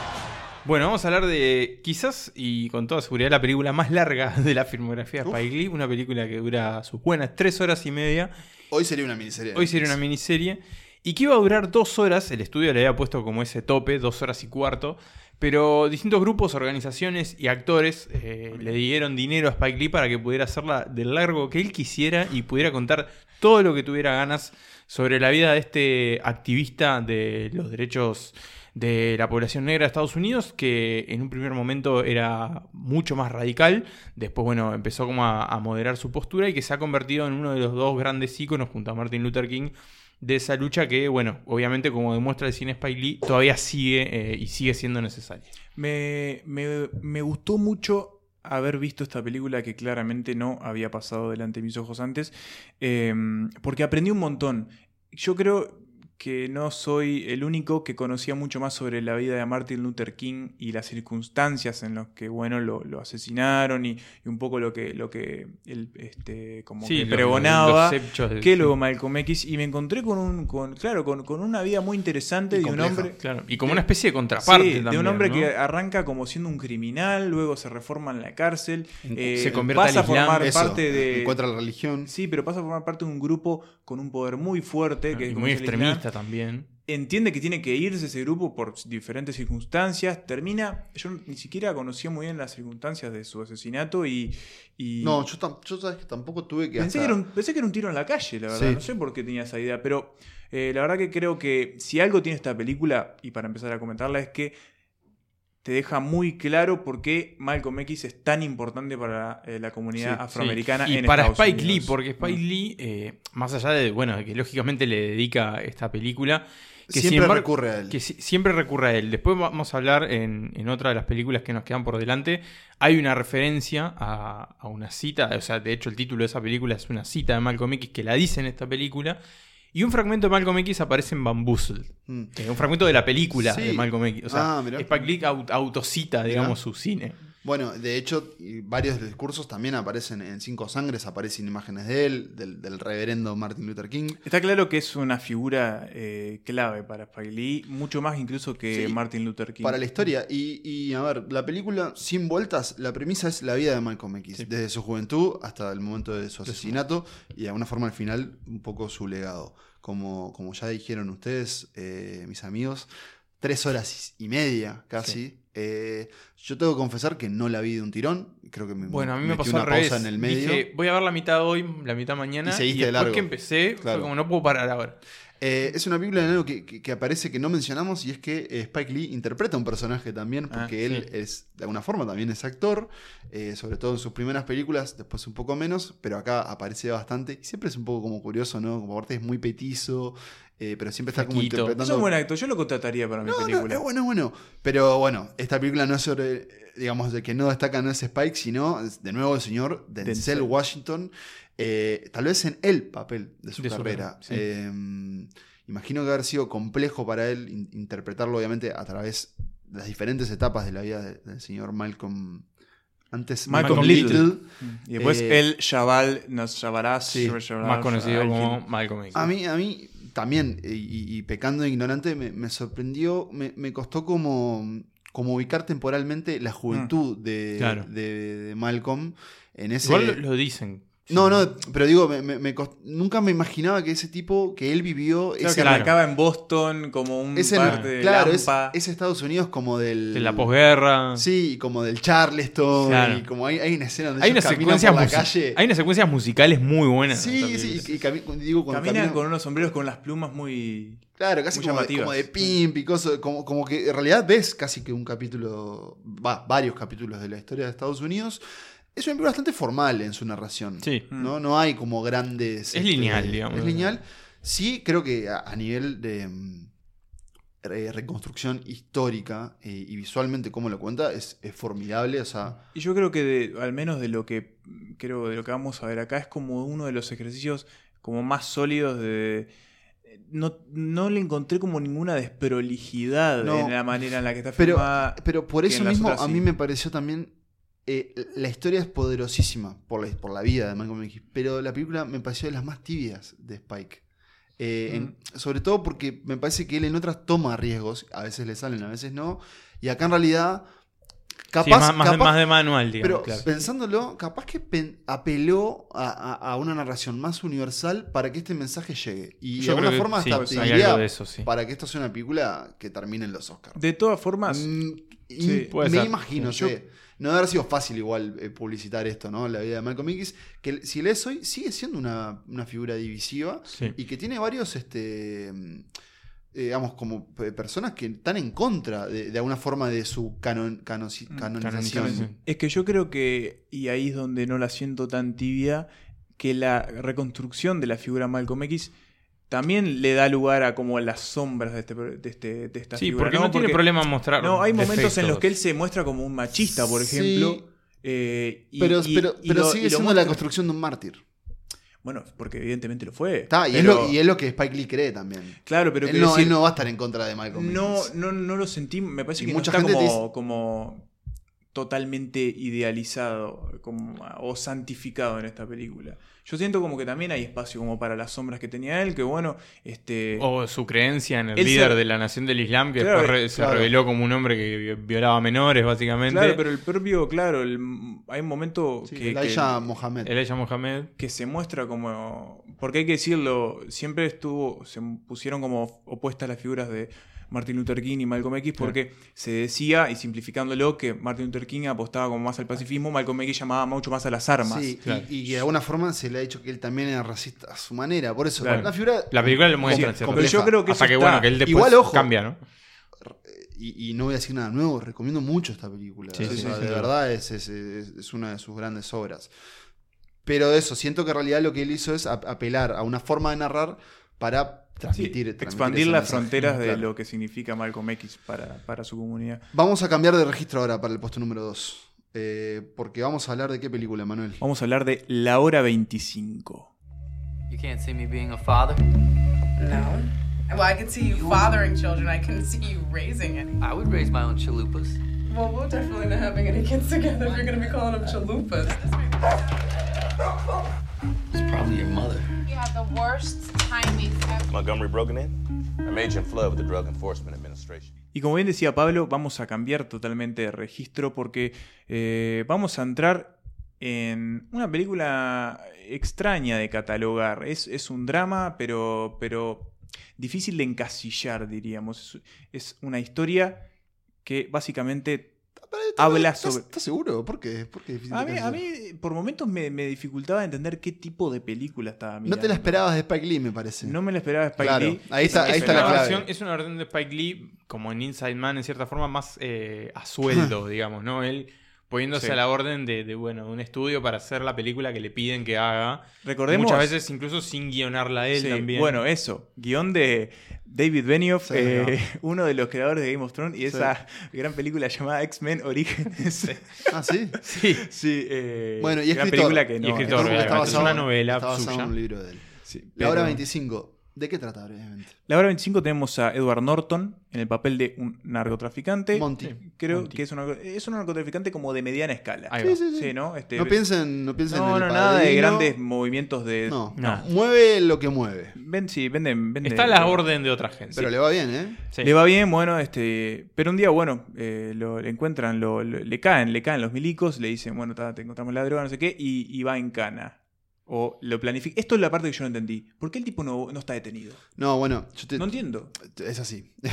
Bueno, vamos a hablar de quizás y con toda seguridad la película más larga de la filmografía de. Spike Lee, una película que dura sus buenas tres horas y media. Hoy sería una miniserie. Hoy sería una miniserie. Y que iba a durar dos horas. El estudio le había puesto como ese tope, dos horas y cuarto. Pero distintos grupos, organizaciones y actores eh, le dieron dinero a Spike Lee para que pudiera hacerla del largo que él quisiera y pudiera contar todo lo que tuviera ganas sobre la vida de este activista de los derechos de la población negra de Estados Unidos, que en un primer momento era mucho más radical, después, bueno, empezó como a, moderar su postura y que se ha convertido en uno de los dos grandes íconos junto a Martin Luther King de esa lucha que, bueno, obviamente como demuestra el cine Spike Lee, todavía sigue eh, y sigue siendo necesaria. Me, me- me gustó mucho haber visto esta película que claramente no había pasado delante de mis ojos antes, eh, porque aprendí un montón. Yo creo que no soy el único que conocía mucho más sobre la vida de Martin Luther King y las circunstancias en las que, bueno, lo, lo asesinaron y, y un poco lo que, lo que él, este, como que pregonaba del- que luego Malcolm X y me encontré con un, con, claro, con, con una vida muy interesante Y de un hombre Claro, y como una especie de contraparte Sí, de también, un hombre ¿no? que arranca como siendo un criminal, luego se reforma en la cárcel, eh, se convierte pasa a al Islam. formar Eso, parte de... Encuentra la religión. Sí, pero pasa a formar parte de un grupo con un poder muy fuerte, que y es como muy es también. Entiende que tiene que irse ese grupo por diferentes circunstancias. Termina. Yo ni siquiera conocía muy bien las circunstancias de su asesinato y. y No, yo, tam- yo sabes que tampoco tuve que. pensé, hasta- que era un, pensé que era un tiro en la calle, la verdad. Sí. No sé por qué tenía esa idea, pero eh, la verdad que creo que si algo tiene esta película, y para empezar a comentarla, es que te deja muy claro por qué Malcolm X es tan importante para eh, la comunidad Sí, afroamericana Y en para Estados Spike Lee, porque Spike Mm. Lee, eh, más allá de, bueno, que lógicamente le dedica esta película, que Siempre embargo- recurre a él. Que si- siempre recurre a él. Después vamos a hablar en, en otra de las películas que nos quedan por delante. Hay una referencia a, a una cita, o sea, de hecho el título de esa película es una cita de Malcolm X que la dice en esta película. Y un fragmento de Malcolm X aparece en Bamboozled. Mm. Un fragmento de la película Sí. de Malcolm X. O sea, Ah. Spike Lee aut- autocita, digamos, Mirá. su cine. Bueno, de hecho, varios discursos también aparecen en Cinco Sangres, aparecen imágenes de él, del, del reverendo Martin Luther King. Está claro que es una figura eh, clave para Spike Lee, mucho más incluso que Sí, Martin Luther King. Para la historia. Y, y, a ver, la película, sin vueltas, la premisa es la vida de Malcolm X, desde su juventud hasta el momento de su asesinato y de alguna forma al final un poco su legado. Como, como ya dijeron ustedes, eh, mis amigos, tres horas y media casi. Eh, yo tengo que confesar que no la vi de un tirón. Creo que me, Bueno, a mí me pasó una al revés. pausa en el medio. Dije, voy a ver la mitad hoy, la mitad mañana. Y Y, seguiste de después largo. que empecé, Claro. fue como no puedo parar ahora. Eh, es una película de algo que, que- que aparece que no mencionamos y es que eh, Spike Lee interpreta un personaje también, porque Ah, él sí. es, de alguna forma, también es actor, eh, sobre todo en sus primeras películas, después un poco menos, pero acá aparece bastante. Y siempre es un poco como curioso, ¿no? Como aparte es muy petizo, eh, pero siempre está como interpretando. Es un buen actor, yo lo contrataría para mi No, no, película. es bueno, bueno. Pero bueno, esta película no es sobre, digamos, de que no destaca no es Spike, sino de nuevo el señor Denzel, Denzel. Washington, eh, tal vez en el papel de su De su carrera. sí. Eh, imagino que haber sido complejo para él in- interpretarlo, obviamente, a través de las diferentes etapas de la vida de- del señor Malcolm. Antes Malcolm Malcolm Little. Little. Y después Eh, el Chaval, nos llamarás. Sí, Más conocido como Malcolm X. A mí, a mí también, y, pecando de ignorante, me, me sorprendió, me, me costó como, como ubicar temporalmente la juventud de, Claro. de- de Malcolm en ese... Igual lo dicen. No, no, pero digo, me, me- me cost- nunca me imaginaba que ese tipo que él vivió... Claro, ese, que arrancaba en Boston como un ese- parte de claro, es, es Estados Unidos como del... De la posguerra. Sí, como del Charleston. Claro. Y como hay, hay una escena donde Hay ellos por la calle. hay unas secuencias musicales muy buenas. en Sí, sí, y, y cami- digo, cuando Caminan caminan- con unos sombreros con las plumas muy. Claro, casi como de, como de pimp y cosas, como, como que en realidad ves casi que un capítulo, va, varios capítulos de la historia de Estados Unidos. Es una película bastante formal en su narración. Sí. ¿no? no hay como grandes... Es lineal, digamos. Es lineal. Sí, creo que a, a nivel de mm, re- reconstrucción histórica eh, y visualmente cómo lo cuenta es, es formidable. O sea, Y yo creo que de- al menos de lo que creo de lo que vamos a ver acá es como uno de los ejercicios como más sólidos de no, no le encontré como ninguna desprolijidad No. en la manera en la que está Pero, filmada. pero por que eso mismo otras a sí. mí me pareció también. Eh, la historia es poderosísima por la, por la vida de Malcolm X, pero la película me pareció de las más tibias de Spike. Eh, Mm. en- sobre todo porque me parece que él en otras toma riesgos, a veces le salen, a veces no, y acá en realidad. Capaz, Sí, más, de, capaz- más de manual, digamos. pero claro. pensándolo, capaz que pen- apeló a, a- a una narración más universal para que este mensaje llegue. Y Yo de alguna forma sí, hasta pues te hay diría algo de eso, sí. para que esto sea una película que termine en los Oscars. De todas formas, Mm, puede me ser. imagino, Yo- no debe haber sido fácil igual eh, publicitar esto, ¿no? La vida de Malcolm X, que si lees hoy sigue siendo una, una figura divisiva Sí. y que tiene varios, este, mm, eh, digamos, como pe- personas que están en contra de, de alguna forma de su canon, canosi- Mm, canonización. canonización. es que yo creo que, y ahí es donde no la siento tan tibia, que la reconstrucción de la figura Malcolm X también le da lugar a como las sombras de, este, de, este, de esta Sí, figura. porque no, tiene problema en mostrar. No, hay momentos en los que él se muestra como un machista, por Sí. ejemplo. eh, y- Pero, y- pero, y pero lo- sigue siendo la muestra- construcción de un mártir. Bueno, porque evidentemente lo fue. Está, y, es lo, y es lo que Spike Lee cree también. Claro, pero él, no, decir, él no va a estar en contra de Malcolm no, X. no, no lo sentí. Me parece Y que no mucha está gente como, dice- como totalmente idealizado como, o santificado en esta película. Yo siento como que también hay espacio como para las sombras que tenía él, que bueno, este... O su creencia en el se- líder de la nación del Islam, que Claro, después re- se claro. reveló como un hombre que vi- violaba menores, básicamente. Claro, pero el propio, claro, el- hay un momento Sí, que, Elijah que- Mohamed. Elijah Mohamed. que se muestra como. Porque hay que decirlo, siempre estuvo. Se pusieron como opuestas las figuras de Martin Luther King y Malcolm X porque se decía, y simplificándolo, que Martin Luther King apostaba como más al pacifismo, Malcolm X llamaba mucho más a las armas. Sí, y- claro. y, de alguna forma se le ha dicho que él también era racista a su manera. Por eso, Claro. una figura. La película lo muestra. Pero yo creo que Hasta eso que está- bueno, que él después Igual, ojo. cambia, ¿no? Y, y no voy a decir nada nuevo, recomiendo mucho esta película. Sí, O sí, sea, sí, de sí. verdad es, es- es- es una de sus grandes obras. Pero eso, siento que en realidad lo que él hizo es ap- apelar a una forma de narrar para transmitir. transmitir Expandir las mensaje. fronteras de Claro. lo que significa Malcolm X para, para su comunidad. Vamos a cambiar de registro ahora para el puesto número 2. porque vamos a hablar de qué película, Manuel. Vamos a hablar de La Hora 25. You can't see me being a father. No. Well, I could see you fathering children. I couldn't see you raising any. I would raise my own chalupas. Well, we're definitely not having any kids together if you're going to be calling them chalupas. It's probably your mother. You have the worst timing ever. Montgomery broken in? I'm Agent Flood with the Drug Enforcement Administration. Y como bien decía Pablo, vamos a cambiar totalmente de registro porque eh, vamos a entrar en una película extraña de catalogar. Es, es un drama, pero, pero difícil de encasillar, diríamos. Es, es una historia que básicamente habla ¿Estás, sobre... ¿Estás seguro? ¿Por qué? ¿Por qué es difícil A mí, a entender? mí, por momentos me, me dificultaba entender qué tipo de película estaba No mirando. te la esperabas de Spike Lee, me parece. No me la esperaba de Spike Claro, Lee. ahí está, ahí es, está una la clave. versión, es una versión de Spike Lee, como en Inside Man, en cierta forma, más eh, a sueldo, digamos, ¿no? Él poniéndose Sí. a la orden de, de, bueno, un estudio para hacer la película que le piden que haga. Recordemos- Muchas veces incluso sin guionarla él Sí, también. Bueno, eso. Guión de David Benioff, Sí, eh, uno de los creadores de Game of Thrones, y Sí. esa gran película llamada X-Men Orígenes. Ah, sí. sí. sí. eh, Bueno, y gran escritor. película que no. Y escritor, Está obviamente. basado- es una novela está basado suya. en un libro de él. Sí, La hora pero- 25. ¿De qué trata brevemente? La hora 25 tenemos a Edward Norton en el papel de un narcotraficante. Monty. Creo Monty. que es un, es un narcotraficante como de mediana escala. Sí, sí, sí. ¿no? Este, No piensen, no piensen no, en el no, nada de grandes movimientos de. No, No. mueve lo que mueve. Ven, sí, venden. venden- Está a la orden de otra gente. Pero le va bien, ¿eh? Sí. Le va bien, bueno, este, pero un día, bueno, eh, lo, le encuentran, lo, lo- le caen, le caen los milicos, le dicen, bueno, ta, te encontramos la droga, no sé qué, y, y va en cana. O lo planifica. Esto es la parte que yo no entendí. ¿Por qué el tipo no, no está detenido? No, bueno, yo te- No entiendo. es así. ¿Cómo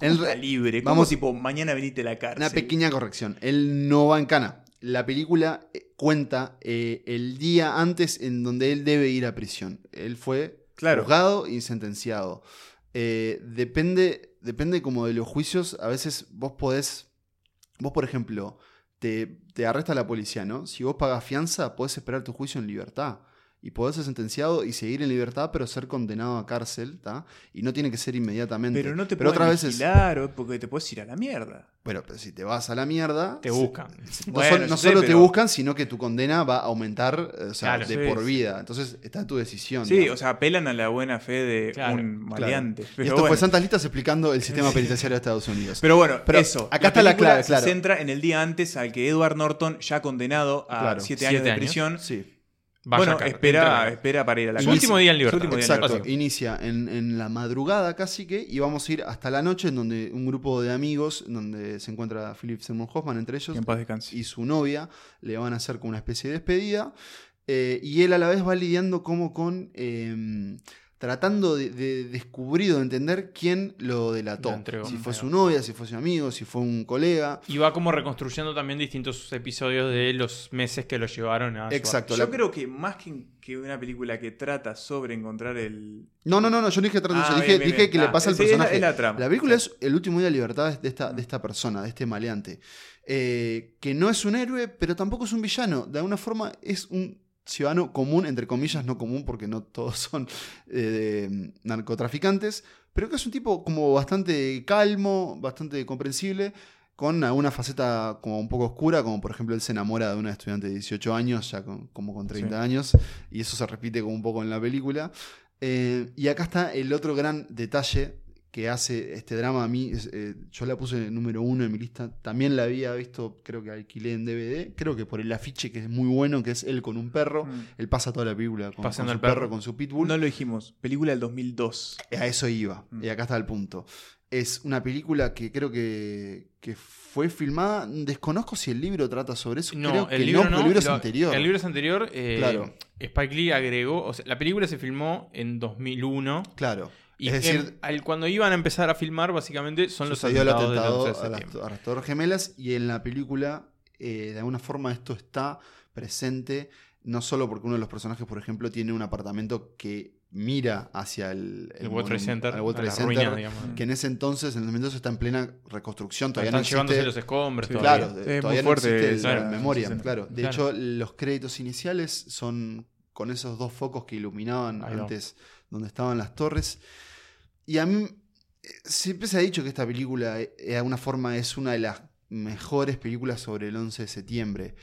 En está re- libre? ¿Cómo vamos- tipo, mañana venite a la cárcel? Una pequeña corrección. Él no va en cana. La película eh, cuenta eh, el día antes en donde él debe ir a prisión. Él fue Claro. juzgado y sentenciado. Eh, depende, depende como de los juicios. A veces vos podés. Vos, por ejemplo, te, te arresta la policía, ¿no? Si vos pagas fianza, podés esperar tu juicio en libertad. Y podés ser sentenciado y seguir en libertad, pero ser condenado a cárcel, ¿tá? Y no tiene que ser inmediatamente. Pero no te pero otras veces. o porque te puedes ir a la mierda. Bueno, pero si te vas a la mierda. Te buscan. No, Bueno, sol- yo no sé, solo te buscan, sino que tu condena va a aumentar eh, o sea, Claro, de sí, por vida. Entonces está tu decisión. Sí, digamos. o sea, apelan a la buena fe de Claro, un Claro. maleante. Y esto bueno. fue Santas Listas explicando el sistema penitenciario de Estados Unidos. Pero bueno, Pero eso. acá está la clave, claro. Se centra en el día antes al que Edward Norton, ya condenado a Claro. siete Siete años de años. prisión, sí. Vaya bueno, espera, espera para ir a la Su último día en libertad. Su último día en Exacto. libertad. Inicia en, en la madrugada casi que y vamos a ir hasta la noche en donde un grupo de amigos, en donde se encuentra Philip Seymour Hoffman entre ellos Que en paz descanse. y su novia, le van a hacer como una especie de despedida. eh, y él a la vez va lidiando como con... eh, tratando de, de descubrir o de entender quién lo delató. Lo entregó. si fue su novia, si fue su amigo, si fue un colega. Y va como reconstruyendo también distintos episodios de los meses que lo llevaron a. su Exacto. Yo la- creo que más que, que una película que trata sobre encontrar el. No, no, no, no, yo no dije trato Ah, yo dije, bien, bien, dije bien. que le Ah, pasa al sí, es la- personaje. es la trama. película Sí. es el último día de libertad de esta, de esta persona, de este maleante. eh, que no es un héroe, pero tampoco es un villano. De alguna forma es un ciudadano común, entre comillas, no común, porque no todos son eh, de narcotraficantes, pero que es un tipo como bastante calmo, bastante comprensible. Con alguna faceta como un poco oscura, como por ejemplo él se enamora de una estudiante de 18 años, ya con- como con 30 Sí. años, y eso se repite como un poco en la película. Eh, y acá está el otro gran detalle que hace este drama a mí. es, eh, yo la puse número uno en mi lista. También la había visto, creo que alquilé en DVD. Creo que por el afiche que es muy bueno, que es él con un perro. Mm. Él pasa toda la película con, Paseando con su perro. perro, con su pitbull. No lo dijimos. Película del 2002. A eso iba. Mm. Y acá está el punto. Es una película que creo que, que fue filmada. Desconozco si el libro trata sobre eso. No, creo que el libro no, el libro es lo- anterior. El libro es anterior. eh, Claro. Spike Lee agregó. O sea, la película se filmó en 2001. Claro. Y es decir, en- al- cuando iban a empezar a filmar, básicamente son los sucedió el atentados del atentado 11 de a las, septiembre. a las Torres Gemelas y en la película eh, de alguna forma esto está presente no solo porque uno de los personajes por ejemplo tiene un apartamento que mira hacia el, El World Trade Center, al World Trade Center, ruina, digamos. que en ese entonces en el momento está en plena reconstrucción todavía Están no llevándose existe- los escombros. Sí, todavía. Claro, muy todavía fuerte no existe esa- la esa memoria, claro. De Claro. hecho, los créditos iniciales son con esos dos focos que iluminaban antes donde estaban las torres. Y a mí eh, siempre se ha dicho que esta película, eh, de alguna forma, es una de las mejores películas sobre el 11 de septiembre.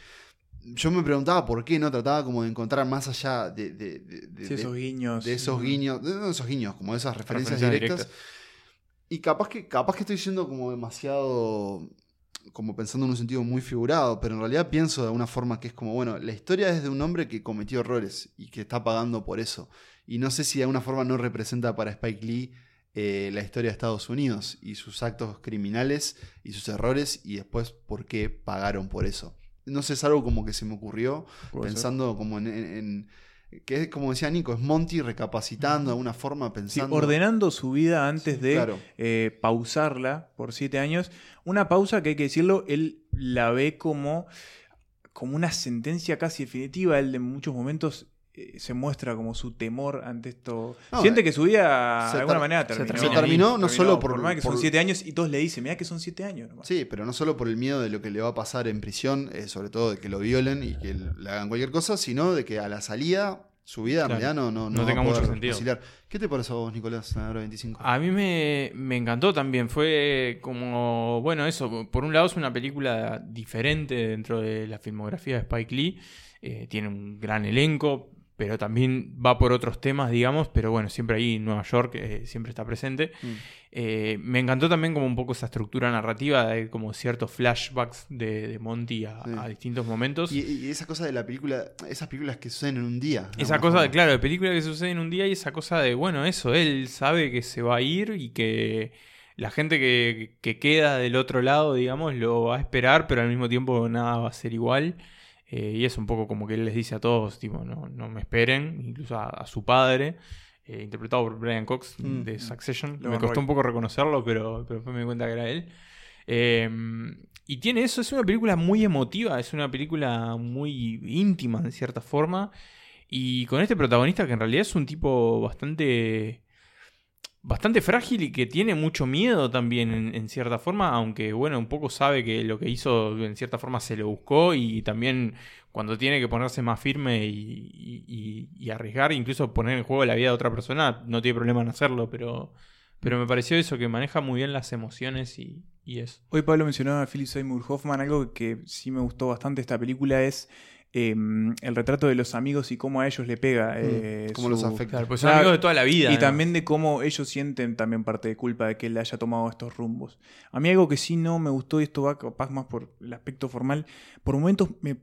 Yo me preguntaba por qué no trataba como de encontrar más allá de, de- de- de- Sí, esos guiños. de esos guiños, de no esos guiños, como de esas referencias, Referencias directas. Y capaz que, capaz que estoy siendo como demasiado, como pensando en un sentido muy figurado, pero en realidad pienso de alguna forma que es como, bueno, la historia es de un hombre que cometió errores y que está pagando por eso. Y no sé si de alguna forma no representa para Spike Lee eh, la historia de Estados Unidos y sus actos criminales y sus errores y después por qué pagaron por eso. No sé, es algo como que se me ocurrió ser. pensando como en, en- en- que es como decía Nico, es Monty recapacitando de alguna forma, Sí, pensando. ordenando su vida antes de claro. eh, pausarla por siete años. Una pausa que hay que decirlo, él la ve como, como una sentencia casi definitiva. Él en muchos momentos se muestra como su temor ante esto. No, Siente eh, que su vida se de alguna manera se terminó. terminó. Se terminó no solo por- más que son por- siete años y todos le dicen, mira que son siete años. nomás". Sí, pero no solo por el miedo de lo que le va a pasar en prisión, eh, sobre todo de que lo violen y que le hagan cualquier cosa, sino de que a la salida su vida Claro. realidad no, no, No a tenga mucho sentido. ¿Qué te parece a vos, Nicolás, la hora 25? A mí me, me encantó también. Fue como, bueno, eso. Por un lado es una película diferente dentro de la filmografía de Spike Lee. Eh, tiene un gran elenco, pero también va por otros temas, digamos. Pero bueno, siempre ahí en Nueva York eh, siempre está presente. Mm. Eh, me encantó también como un poco esa estructura narrativa de como ciertos flashbacks de, de Monty a, Sí. a distintos momentos. Y, y esa cosa de la película, esas películas que suceden en un día. de Esa cosa, forma. claro, de película que sucede en un día y esa cosa de, bueno, eso, él sabe que se va a ir y que la gente que, que queda del otro lado, digamos, lo va a esperar, pero al mismo tiempo nada va a ser igual. Eh, y es un poco como que él les dice a todos, tipo, no, no me esperen, incluso a, a su padre, eh, interpretado por Brian Cox Mm. de Succession. Logan me costó Roy. un poco reconocerlo, pero, pero después me di cuenta que era él. Eh, y tiene eso, es una película muy emotiva, es una película muy íntima en cierta forma. Y con este protagonista que en realidad es un tipo bastante. Bastante frágil y que tiene mucho miedo también en, cierta forma, aunque bueno, un poco sabe que lo que hizo en cierta forma se lo buscó y también cuando tiene que ponerse más firme y, y- arriesgar, incluso poner en juego la vida de otra persona, no tiene problema en hacerlo, pero, pero me pareció eso, que maneja muy bien las emociones y, y eso. Hoy Pablo mencionaba a Philip Seymour Hoffman, algo que sí me gustó bastante esta película es eh, el retrato de los amigos y cómo a ellos le pega. eh, cómo los afecta. Claro, pues son amigos de toda la vida. Y también de cómo ellos sienten también parte de culpa de que él haya tomado estos rumbos. A mí algo que sí no me gustó, y esto va capaz más por el aspecto formal, por momentos me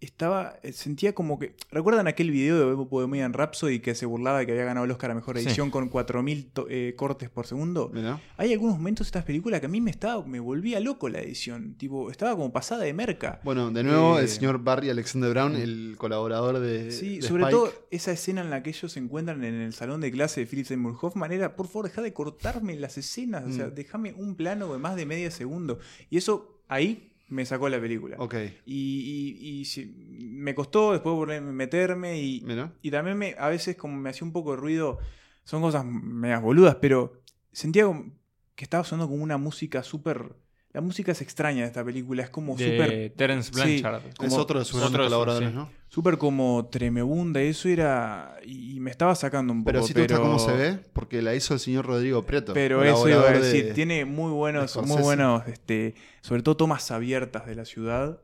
estaba, eh, sentía como que, ¿recuerdan aquel video de Bohemian Rhapsody que se burlaba de que había ganado el Oscar a Mejor Sí. Edición con 4.000 to- eh, cortes por segundo? Mirá. Hay algunos momentos de estas películas que a mí me estaba, me volvía loco la edición, tipo, estaba como pasada de merca. Bueno, de nuevo, Eh, el señor Barry Alexander Brown, el colaborador de. Sí, de sobre Spike. todo esa escena en la que ellos se encuentran en el salón de clase de Philip Seymour Hoffman era, por favor, deja de cortarme las escenas, o sea, Mm. déjame un plano de más de medio segundo. Y eso ahí me sacó la película. Ok. Y, y- y me costó después volver meterme y, y también me, a veces como me hacía un poco de ruido, son cosas medias boludas, pero sentía como que estaba sonando como una música súper... La música es extraña de esta película, es como súper... Terence sí, Blanchard. Es como- otro de sus grandes otro de sus- colaboradores, sí. ¿no? súper como tremebunda y eso era y, y me estaba sacando un poco Pero si te gusta cómo se ve, porque la hizo el señor Rodrigo Prieto. pero eso iba a de- decir tiene muy buenos de muy buenos este sobre todo tomas abiertas de la ciudad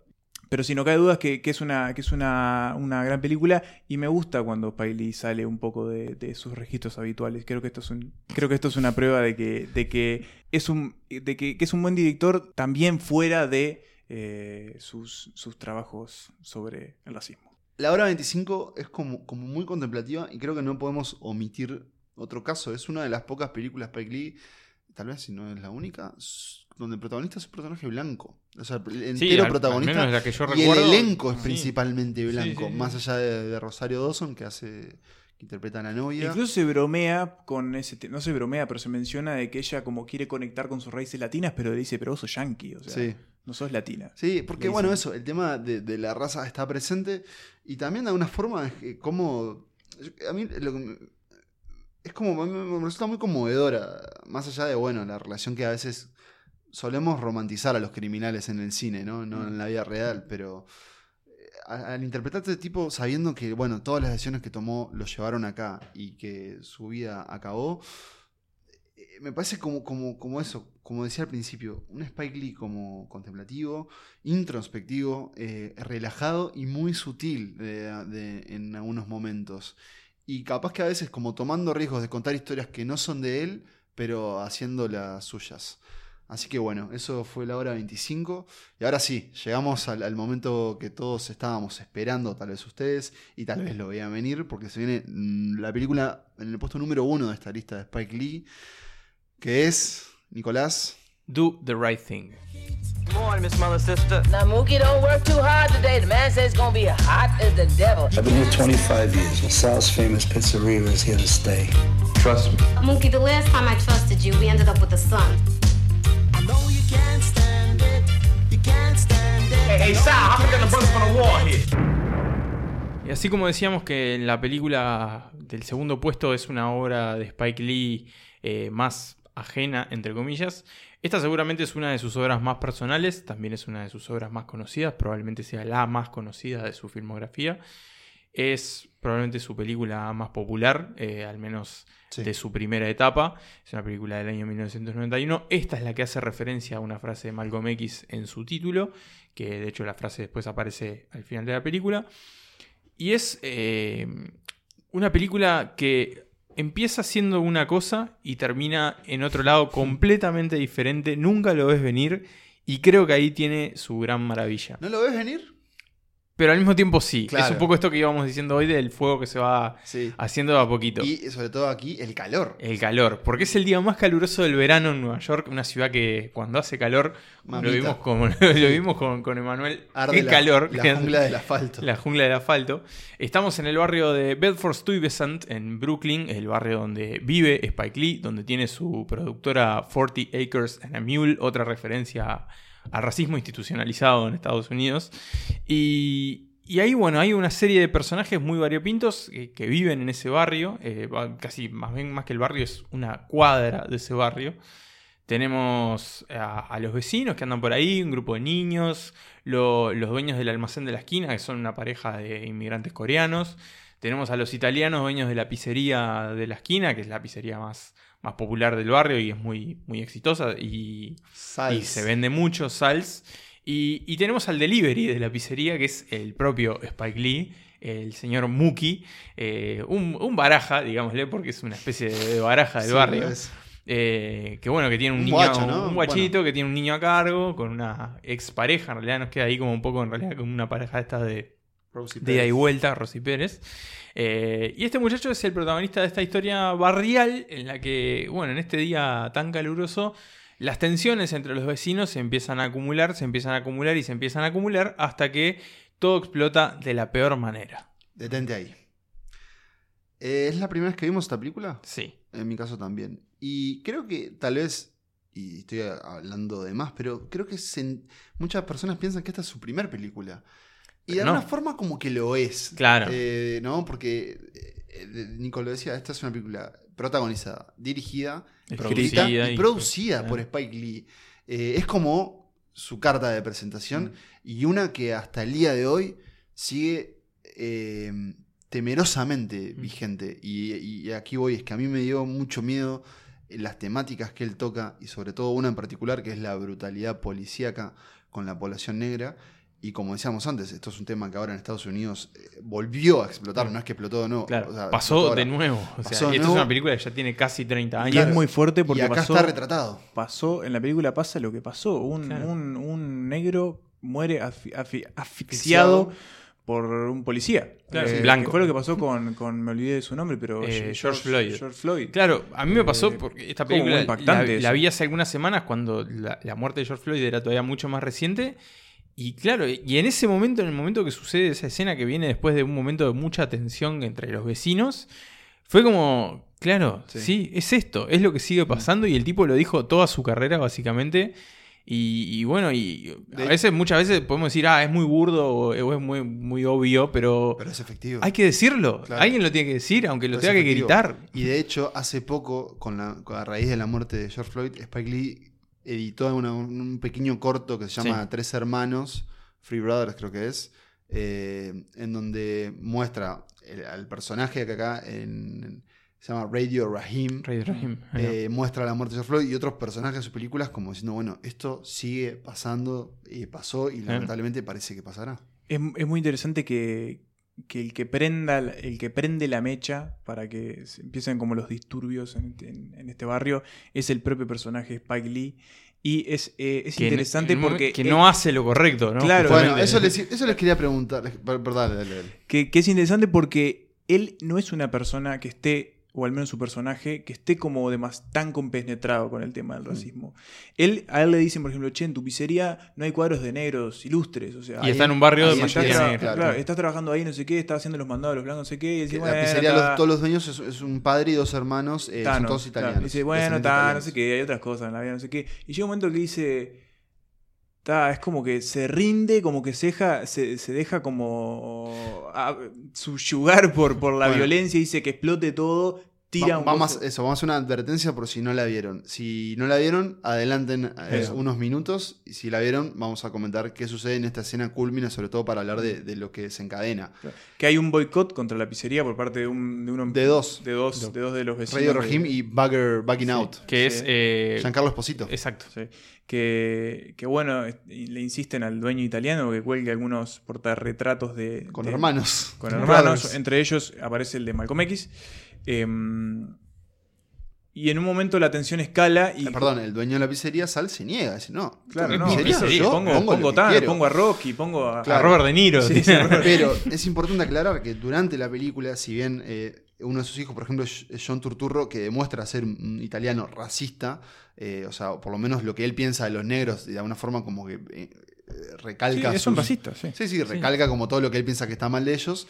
pero si no cabe duda que, es una que es una, una gran película y me gusta cuando Lee sale un poco de, sus registros habituales creo que esto es creo que esto es una prueba de que de que es un de que, que es un buen director también fuera de eh, sus, sus trabajos sobre el racismo La hora 25 es como, como muy contemplativa y creo que no podemos omitir otro caso. Es una de las pocas películas Spike Lee, tal vez si no es la única, donde el protagonista es un personaje blanco. O sea, el entero al protagonista. menos la que yo y el elenco es sí. principalmente Sí, blanco, sí, sí. más allá de, de Rosario Dawson, que hace. que interpreta a la novia. Incluso se bromea con ese. No se bromea, pero se menciona de que ella como quiere conectar con sus raíces latinas, pero le dice, pero vos sos yankee, o sea, Sí. no sos latina. Sí, porque bueno, eso, el tema de, de la raza está presente y también de alguna forma es que como... A mí lo que me- es como, me resulta muy conmovedora, más allá de, bueno, la relación que a veces solemos romantizar a los criminales en el cine, ¿no? No en la vida real, pero eh, al interpretar a este tipo sabiendo que, bueno, todas las decisiones que tomó lo llevaron acá y que su vida acabó, eh, me parece como, como, como eso, como decía al principio, un Spike Lee como contemplativo, introspectivo, eh, relajado y muy sutil de- de- en algunos momentos. Y capaz que a veces como tomando riesgos de contar historias que no son de él, pero haciendo las suyas. Así que bueno, eso fue la hora 25. Y ahora sí, llegamos al, al momento que todos estábamos esperando, tal vez ustedes, y tal vez lo vean venir, porque se viene mm, la película en el puesto número uno de esta lista de Spike Lee, que es, Nicolás, Do the right thing. Good morning, Miss Mother Sister. Now, Mookie, don't work too hard today. The man says it's gonna be hot as the devil. I've been here 25 years. LaSalle's famous pizzeria is here to stay. Trust me. Mookie, the last time I trusted you, we ended up with a son. Y así como decíamos que la película del segundo puesto es una obra de Spike Lee eh, más ajena, entre comillas, esta seguramente es una de sus obras más personales, también es una de sus obras más conocidas, probablemente sea la más conocida de su filmografía. Es probablemente su película más popular, eh, al menos de su primera etapa. Es una película del año 1991. Esta es la que hace referencia a una frase de Malcolm X en su título, que de hecho la frase después aparece al final de la película. Y es eh, una película que empieza siendo una cosa y termina en otro lado completamente diferente. Nunca lo ves venir y creo que ahí tiene su gran maravilla. ¿No lo ves venir? Pero al mismo tiempo sí. Claro. Es un poco esto que íbamos diciendo hoy del fuego que se va Sí. haciendo de a poquito. Y sobre todo aquí, el calor. El calor, porque es el día más caluroso del verano en Nueva York, una ciudad que cuando hace calor, lo vimos, como lo vimos con, con Emanuel, qué la- calor. la jungla del asfalto. La jungla del asfalto. Estamos en el barrio de Bedford Stuyvesant, en Brooklyn, el barrio donde vive Spike Lee, donde tiene su productora 40 Acres and a Mule, otra referencia al racismo institucionalizado en Estados Unidos. Y, y ahí, bueno, hay una serie de personajes muy variopintos que viven en ese barrio. eh, casi más bien más que el barrio, es una cuadra de ese barrio. Tenemos a, los vecinos que andan por ahí, un grupo de niños, lo- los dueños del almacén de la esquina, que son una pareja de inmigrantes coreanos. Tenemos a los italianos dueños de la pizzería de la esquina, que es la pizzería más, más popular del barrio y es muy, muy exitosa y, y se vende mucho, Sals. Y, y tenemos al delivery de la pizzería, que es el propio Spike Lee, el señor Muki, eh, un, un baraja, digámosle, porque es una especie de baraja del Sí, barrio. Eh, que bueno, que tiene un, Un niño, guacho, ¿no? un guachito, que tiene un niño a cargo, con una ex pareja, en realidad nos queda ahí como un poco, en realidad, como una pareja esta de, Rosie de ida y vuelta, Rosy Pérez. Eh, y este muchacho es el protagonista de esta historia barrial, en la que, bueno, en este día tan caluroso, las tensiones entre los vecinos se empiezan a acumular, se empiezan a acumular y se empiezan a acumular hasta que todo explota de la peor manera. Detente ahí. Eh, ¿Es la primera vez que vimos esta película? Sí. En mi caso también. Y creo que tal vez, y estoy hablando de más, pero creo que se- muchas personas piensan que esta es su primera película. Y de no. alguna forma como que lo es. Claro. Eh, ¿No? Porque eh, Nico lo decía, esta es una película protagonizada, dirigida, Escrita y, y- producida por Spike Lee. Eh, es como su carta de presentación y una que hasta el día de hoy sigue eh, temerosamente vigente. Y, y aquí voy, es que a mí me dio mucho miedo eh, las temáticas que él toca y sobre todo una en particular que es la brutalidad policíaca con la población negra. Y como decíamos antes, esto es un tema que ahora en Estados Unidos eh, volvió a explotar, no es que explotó de nuevo. Claro, o sea, explotó pasó de nuevo. O sea, Pasó de y esto es una película que ya tiene casi 30 años. Y es muy fuerte porque y acá pasó, está retratado. pasó, en la película pasa lo que pasó. Un, Claro. un- un negro muere afi- afi- asfixiado por un policía. Claro, Eh, sí. Blanco. que Fue lo que pasó con, con- me olvidé de su nombre, pero Eh, George Floyd. George Floyd. Claro, a mí me pasó Eh, porque esta película impactante la, vi hace algunas semanas cuando la, la muerte de George Floyd era todavía mucho más reciente. Y claro, y en ese momento, en el momento que sucede esa escena que viene después de un momento de mucha tensión entre los vecinos, fue como, claro, sí, Sí. es esto, es lo que sigue pasando y el tipo lo dijo toda su carrera básicamente. Y, y bueno, y a veces, muchas veces podemos decir, ah, es muy burdo o, o es muy, muy obvio, pero, Pero es efectivo. hay que decirlo. Claro. Alguien lo tiene que decir, aunque lo tenga que gritar. Y de hecho, hace poco, con la, con la raíz de la muerte de George Floyd, Spike Lee editó una- un pequeño corto que se llama Sí. Tres Hermanos, Free Brothers creo que es, eh, en donde muestra el- al personaje que acá en- se llama Radio Rahim. Radio Rahim, eh, muestra la muerte de George Floyd y otros personajes de sus películas como diciendo, bueno, esto sigue pasando, y pasó y lamentablemente parece que pasará. Es, es muy interesante que, que el que prenda el que prende la mecha para que se empiecen como los disturbios en, en- en este barrio es el propio personaje Spike Lee y es, eh, es Que interesante en porque que él- no hace lo correcto, ¿no? Claro, Bueno, eso les, eso les quería preguntar. les- Perdón, dale, dale, dale. que, que es interesante porque él no es una persona que esté o al menos su personaje, que esté como de más tan compenetrado con el tema Mm. del racismo. Él, a él le dicen, por ejemplo, che, en tu pizzería no hay cuadros de negros ilustres. O sea, Y ahí- está en un barrio de mayoría negra, Claro, claro. estás trabajando ahí, no sé qué, estás haciendo los mandados los blancos, no sé qué. Y decís, la pizzería, los- todos los dueños es, es un padre y dos hermanos, eh, son Thanos, todos claro. italianos. Dice, bueno, está, no sé qué, hay otras cosas en la vida, no sé qué. Y llega un momento que dice, ta, es como que se rinde, como que se deja, se, se deja como a- subyugar por, por la Bueno. violencia, dice que explote todo, tira Va- un vamos, eso, vamos a hacer una advertencia por si no la vieron. Si no la vieron, adelanten eh, unos minutos. Y si la vieron, vamos a comentar qué sucede en esta escena culmina, sobre todo para hablar de, de lo que desencadena. Que hay un boicot contra la pizzería por parte de, un, de uno De dos. de dos, de dos de los vecinos. Radio Rahim y Bagger Backing Sí, Out. Que es. Sí. eh, Giancarlo Esposito. Exacto. Sí. Que, que bueno, le insisten al dueño italiano que cuelgue algunos portarretratos de. Con de- hermanos. Con Con hermanos. brothers. Entre ellos aparece el de Malcolm X. Em, y en un momento la tensión escala y. Eh, Perdón, el dueño de la pizzería Sal se niega. Dice, no, Claro, no, pizzería, pizzería, yo pongo, pongo pongo que Tano, quiero". pongo a Rocky, pongo a, Claro. A Robert De Niro. Sí, dice. sí, Pero es importante aclarar que durante la película, si bien eh, uno de sus hijos, por ejemplo, es John Turturro, que demuestra ser un italiano racista, eh, o sea, por lo menos lo que él piensa de los negros, de alguna forma como que eh, eh, recalca. Sí, es un racista, sí. Sí, sí, recalca como todo lo que él piensa que está mal de ellos.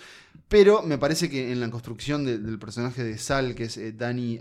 Pero me parece que en la construcción de- del personaje de Sal, que es eh, Danny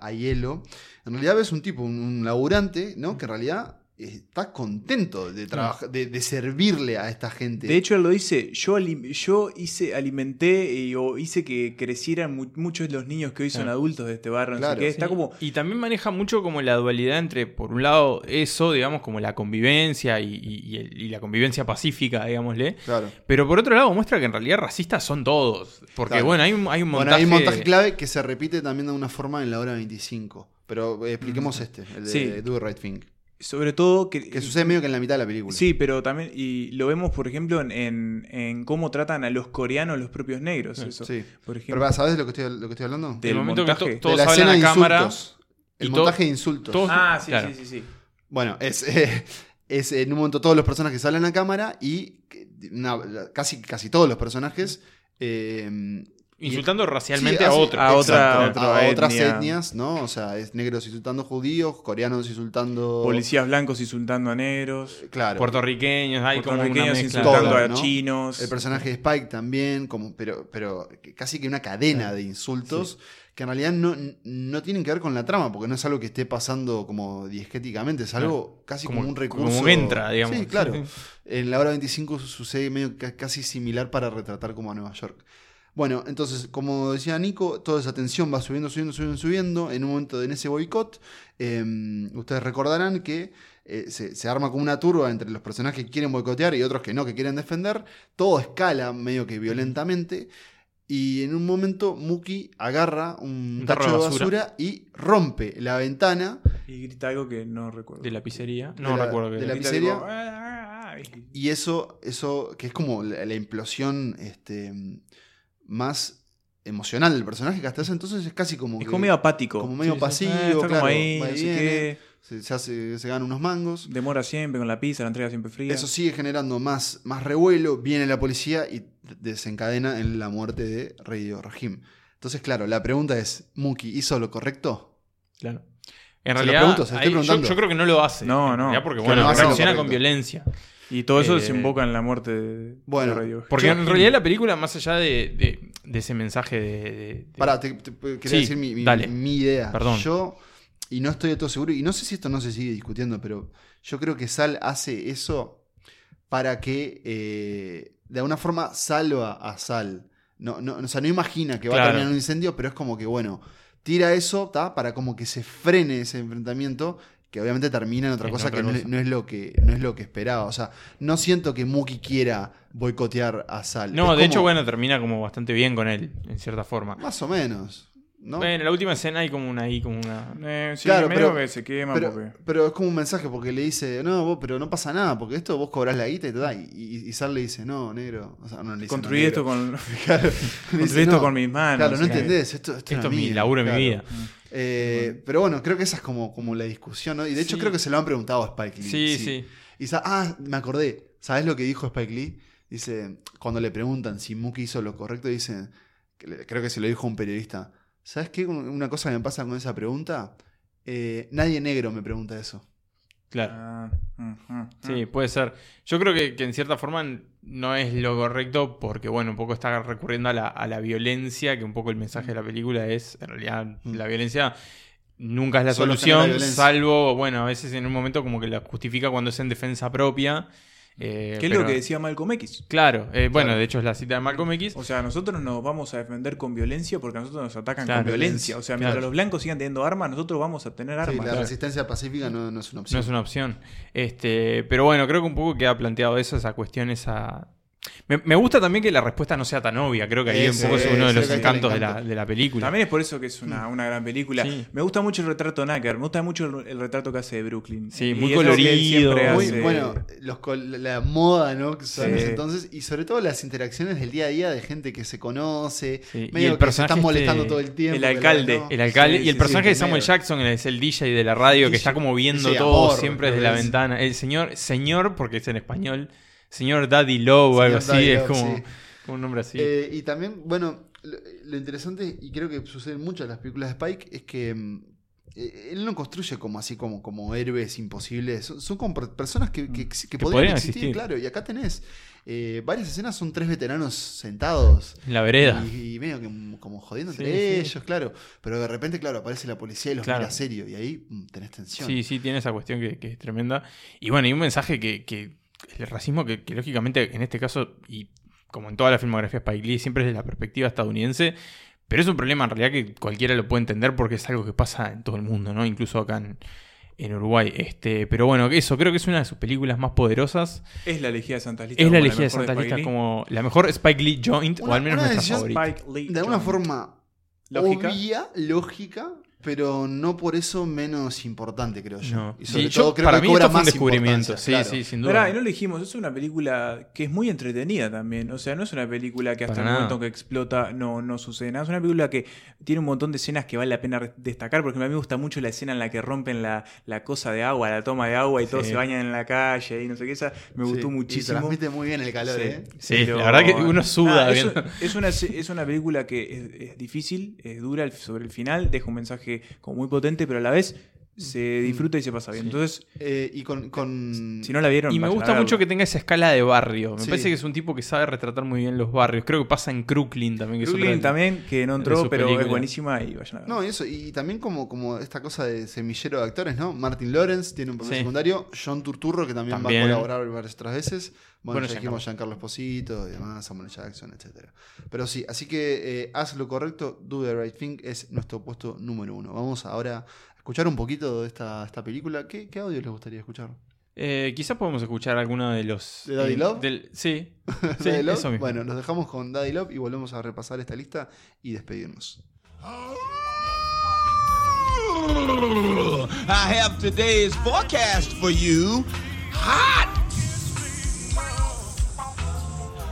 Aiello, en realidad ves un tipo, un, un laburante, ¿no? Que en realidad está contento de, trabajar, de, de servirle a esta gente. De hecho, él lo dice, yo, alim- yo hice, alimenté y- o hice que crecieran mu- muchos de los niños que hoy son Claro. adultos de este barrio. Claro, qué. sí. Está como... Y también maneja mucho como la dualidad entre, por un lado, eso, digamos, como la convivencia y, y- y el- y la convivencia pacífica, digámosle. Claro. Pero por otro lado, muestra que en realidad racistas son todos. Porque, Claro. bueno, hay un, hay un Bueno, montaje. hay un montaje clave que se repite también de una forma en la hora 25. Pero eh, expliquemos este, el de Sí. Do the Right Thing. Sobre todo que... Que sucede medio que en la mitad de la película. Sí, pero también, y lo vemos, por ejemplo, en, en- en cómo tratan a los coreanos los propios negros. Eso. Sí. Por Pero ejemplo, pará, ¿sabes de lo que estoy, lo que estoy hablando? del el momento que montaje. to- todos de la escena a de cámara. insultos. El montaje de insultos. todos- Ah, sí, Claro. sí, sí, sí. Bueno, es, eh, es en un momento todos los personajes salen a cámara y que- una- casi, casi todos los personajes. eh, Insultando y- racialmente sí, a otro. a otra- otra a otras etnia. etnias, ¿no? O sea, es negros insultando judíos, coreanos insultando. Policías blancos insultando a negros. Claro. Puertorriqueños, hay como Puertorriqueños mezcla. insultando Todo, a ¿no? chinos. El personaje de Spike también, como, pero, pero casi que una cadena de insultos que en realidad no, no tienen que ver con la trama, porque no es algo que esté pasando como diegéticamente, es algo casi como, Como- un recurso. como entra, digamos. Sí, claro. En la hora 25 su- sucede medio ca- casi similar para retratar como a Nueva York. Bueno, entonces, como decía Nico, toda esa tensión va subiendo, subiendo, subiendo, subiendo. En un momento en ese boicot, eh, ustedes recordarán que eh, se, se arma como una turba entre los personajes que quieren boicotear y otros que no, que quieren defender. Todo escala medio que violentamente. Y en un momento Muki agarra un, Un tacho de basura. basura y rompe la ventana Y grita algo que no recuerdo. De la pizzería. De No la- recuerdo que de la Grita pizzería. tipo, "Ah, ah", y- Y eso, eso que es como la, la implosión este, más emocional del personaje, que hasta ese entonces es casi como. Es que- como medio apático. Como medio Sí, pasivo, Ah, está claro, como ahí, va y viene. Se, se hace, se gana unos mangos. Demora siempre con la pizza, la entrega siempre fría. Eso sigue generando más, más revuelo, viene la policía y desencadena en la muerte de Radio Rahim. Entonces, claro, la pregunta es, ¿Muki hizo lo correcto? Claro. En Se lo realidad, pregunto, se lo estoy ahí yo, creo que no lo hace. No, no. Porque, Que bueno, no reacciona con violencia. Y todo eso Eh, desemboca en la muerte de, Bueno, de. Porque Yo- en realidad la película, más allá de, de- de ese mensaje de. de- de- Pará, te, te- quería Sí, decir mi, mi- dale. mi idea. Perdón. Yo, y no estoy de todo seguro, y no sé si esto no se sigue discutiendo, pero yo creo que Sal hace eso para que eh, de alguna forma salva a Sal. No, no, o sea, no imagina que va Claro. a terminar en un incendio, pero es como que, bueno, tira eso ¿tá? para como que se frene ese enfrentamiento. Que obviamente termina en otra En cosa otra que no es, cosa. no es lo que no es lo que esperaba. O sea, no siento que Muki quiera boicotear a Sal. No, Es de hecho, bueno, termina como bastante bien con él, en cierta forma. Más o menos. ¿No? Bueno, en la última escena hay como una ahí, como una. Eh, sí, Claro, medio pero- que se quema Pero, porque... pero es como un mensaje porque le dice, no, vos, pero no pasa nada, porque esto vos cobrás la guita y te da. Y, y, y Sal le dice, no, negro. O sea, no le dice, Construí no, esto con... Claro, construí dice, esto no, con mis manos. Claro, no entendés, esto, esto, es mi laburo, mi claro. vida. Eh, pero bueno, creo que esa es como, como la discusión, ¿no? Y de hecho Sí. creo que se lo han preguntado a Spike Lee. Sí, sí. Y ah, me acordé. ¿Sabes lo que dijo Spike Lee? Dice, cuando le preguntan si Mookie hizo lo correcto, dice, que le- creo que se lo dijo un periodista. ¿Sabes qué? Una cosa que me pasa con esa pregunta. Eh, nadie negro me pregunta eso. Claro. Ah, Sí, puede ser. Yo creo que, que en cierta forma no es lo correcto porque, bueno, un poco está recurriendo a la, a la violencia, que un poco el mensaje de la película es, en realidad, Mm. la violencia nunca es la solución, salvo, bueno, a veces en un momento como que la justifica cuando es en defensa propia. Eh, Que es pero- lo que decía Malcolm X. Claro, eh, bueno, Claro. de hecho es la cita de Malcolm X. O sea, nosotros nos vamos a defender con violencia porque a nosotros nos atacan Claro, con violencia. O sea, mientras claro. los blancos sigan teniendo armas, nosotros vamos a tener Sí, armas. la resistencia pacífica no, no es una opción. No es una opción. Este, pero bueno, creo que un poco queda planteado eso, esa cuestión, esa. Me, me gusta también que la respuesta no sea tan obvia. Creo que ahí Ese, un poco es uno de los encantos de la, de la película. También es por eso que es una, una gran película. Sí. Me gusta mucho el retrato de Nacker, me gusta mucho el, el retrato que hace de Brooklyn. Sí, Y muy es colorido. Muy, hace. bueno, los la moda, ¿no? Que en Sí. entonces, y sobre todo las interacciones del día a día de gente que se conoce, Sí, medio el que se personaje están molestando este- todo el tiempo. el alcalde. ¿no? El alcalde Sí, y el sí, personaje sí, de Samuel medio. Jackson es el DJ de la radio que está como viendo todo amor, siempre desde la es- ventana. El señor, señor, porque es en español, señor Daddy Love o algo así, Daddy es Love, como, sí. como un nombre así. Eh, y también, bueno, lo, lo interesante, y creo que sucede en muchas de las películas de Spike, es que mm, eh, él no construye como así como, como héroes imposibles. Son, son como per- personas que, que, que Que podrían, existir, existir. claro. Y acá tenés eh, varias escenas, son tres veteranos sentados. En la vereda. Y, y medio que mm, como jodiendo Sí, entre sí. ellos, claro. Pero de repente, claro, aparece la policía y los Claro. mira serio. Y ahí mm, tenés tensión. Sí, sí, tiene esa cuestión que, que es tremenda. Y bueno, y un mensaje que, que el racismo que, que lógicamente en este caso, y como en toda la filmografía de Spike Lee, siempre es desde la perspectiva estadounidense, pero es un problema en realidad que cualquiera lo puede entender porque es algo que pasa en todo el mundo, ¿no? Incluso acá en, en Uruguay. Este, pero bueno, eso creo que es una de sus películas más poderosas. Es la elegida de Santas Listas. Es la elegida de mejor Santa Spike Lista Lee. como la mejor Spike Lee joint, o Una- al menos una nuestra favorita. Spike Lee De alguna forma Lógica. obvia, lógica, pero no por eso menos importante, creo yo. No. Y sobre Sí, yo- todo creo para que mí cobra esto fue un más descubrimiento, sí, claro. sí, sin duda. Pará, y no lo dijimos, es una película que es muy entretenida también. O sea, no es una película que hasta Para el nada. momento que explota no, no sucede nada. Es una película que tiene un montón de escenas que vale la pena destacar. Porque a mí me gusta mucho la escena en la que rompen la, la cosa de agua, la toma de agua y todos Sí. se bañan en la calle y no sé qué. Esa me Sí, gustó y muchísimo. transmite muy bien el calor, Sí. ¿eh? Sí, Pero- la verdad que uno suda Nada, es, una, es una película que es, es difícil, es dura sobre el final, deja un mensaje como muy potente, pero a la vez se disfruta y se pasa bien. Sí. Entonces, Eh, y con, con- si no la vieron, Y me gusta mucho que tenga esa escala de barrio. Me Sí. parece que es un tipo que sabe retratar muy bien los barrios. Creo que pasa en Crooklyn también. Que de- también, que no entró, pero es buenísima y vayan a verla. No, y eso, y también como, como esta cosa de semillero de actores, ¿no? Martin Lawrence tiene un papel Sí. secundario, John Turturro, que también, También. va a colaborar varias otras veces. Bueno, Bueno, ya dijimos Giancarlo Esposito y demás, Samuel Jackson, etc. Pero sí, así que eh, haz lo correcto, do the right thing, es nuestro puesto número uno. Vamos ahora a escuchar un poquito de esta, esta película. ¿Qué, ¿Qué audio les gustaría escuchar? Eh, quizás podemos escuchar alguno de los. ¿De Daddy eh, Love? del- sí. sí Daddy Love. eso mismo. Bueno, nos dejamos con Daddy Love y volvemos a repasar esta lista y despedirnos. I have today's forecast for you. Hot!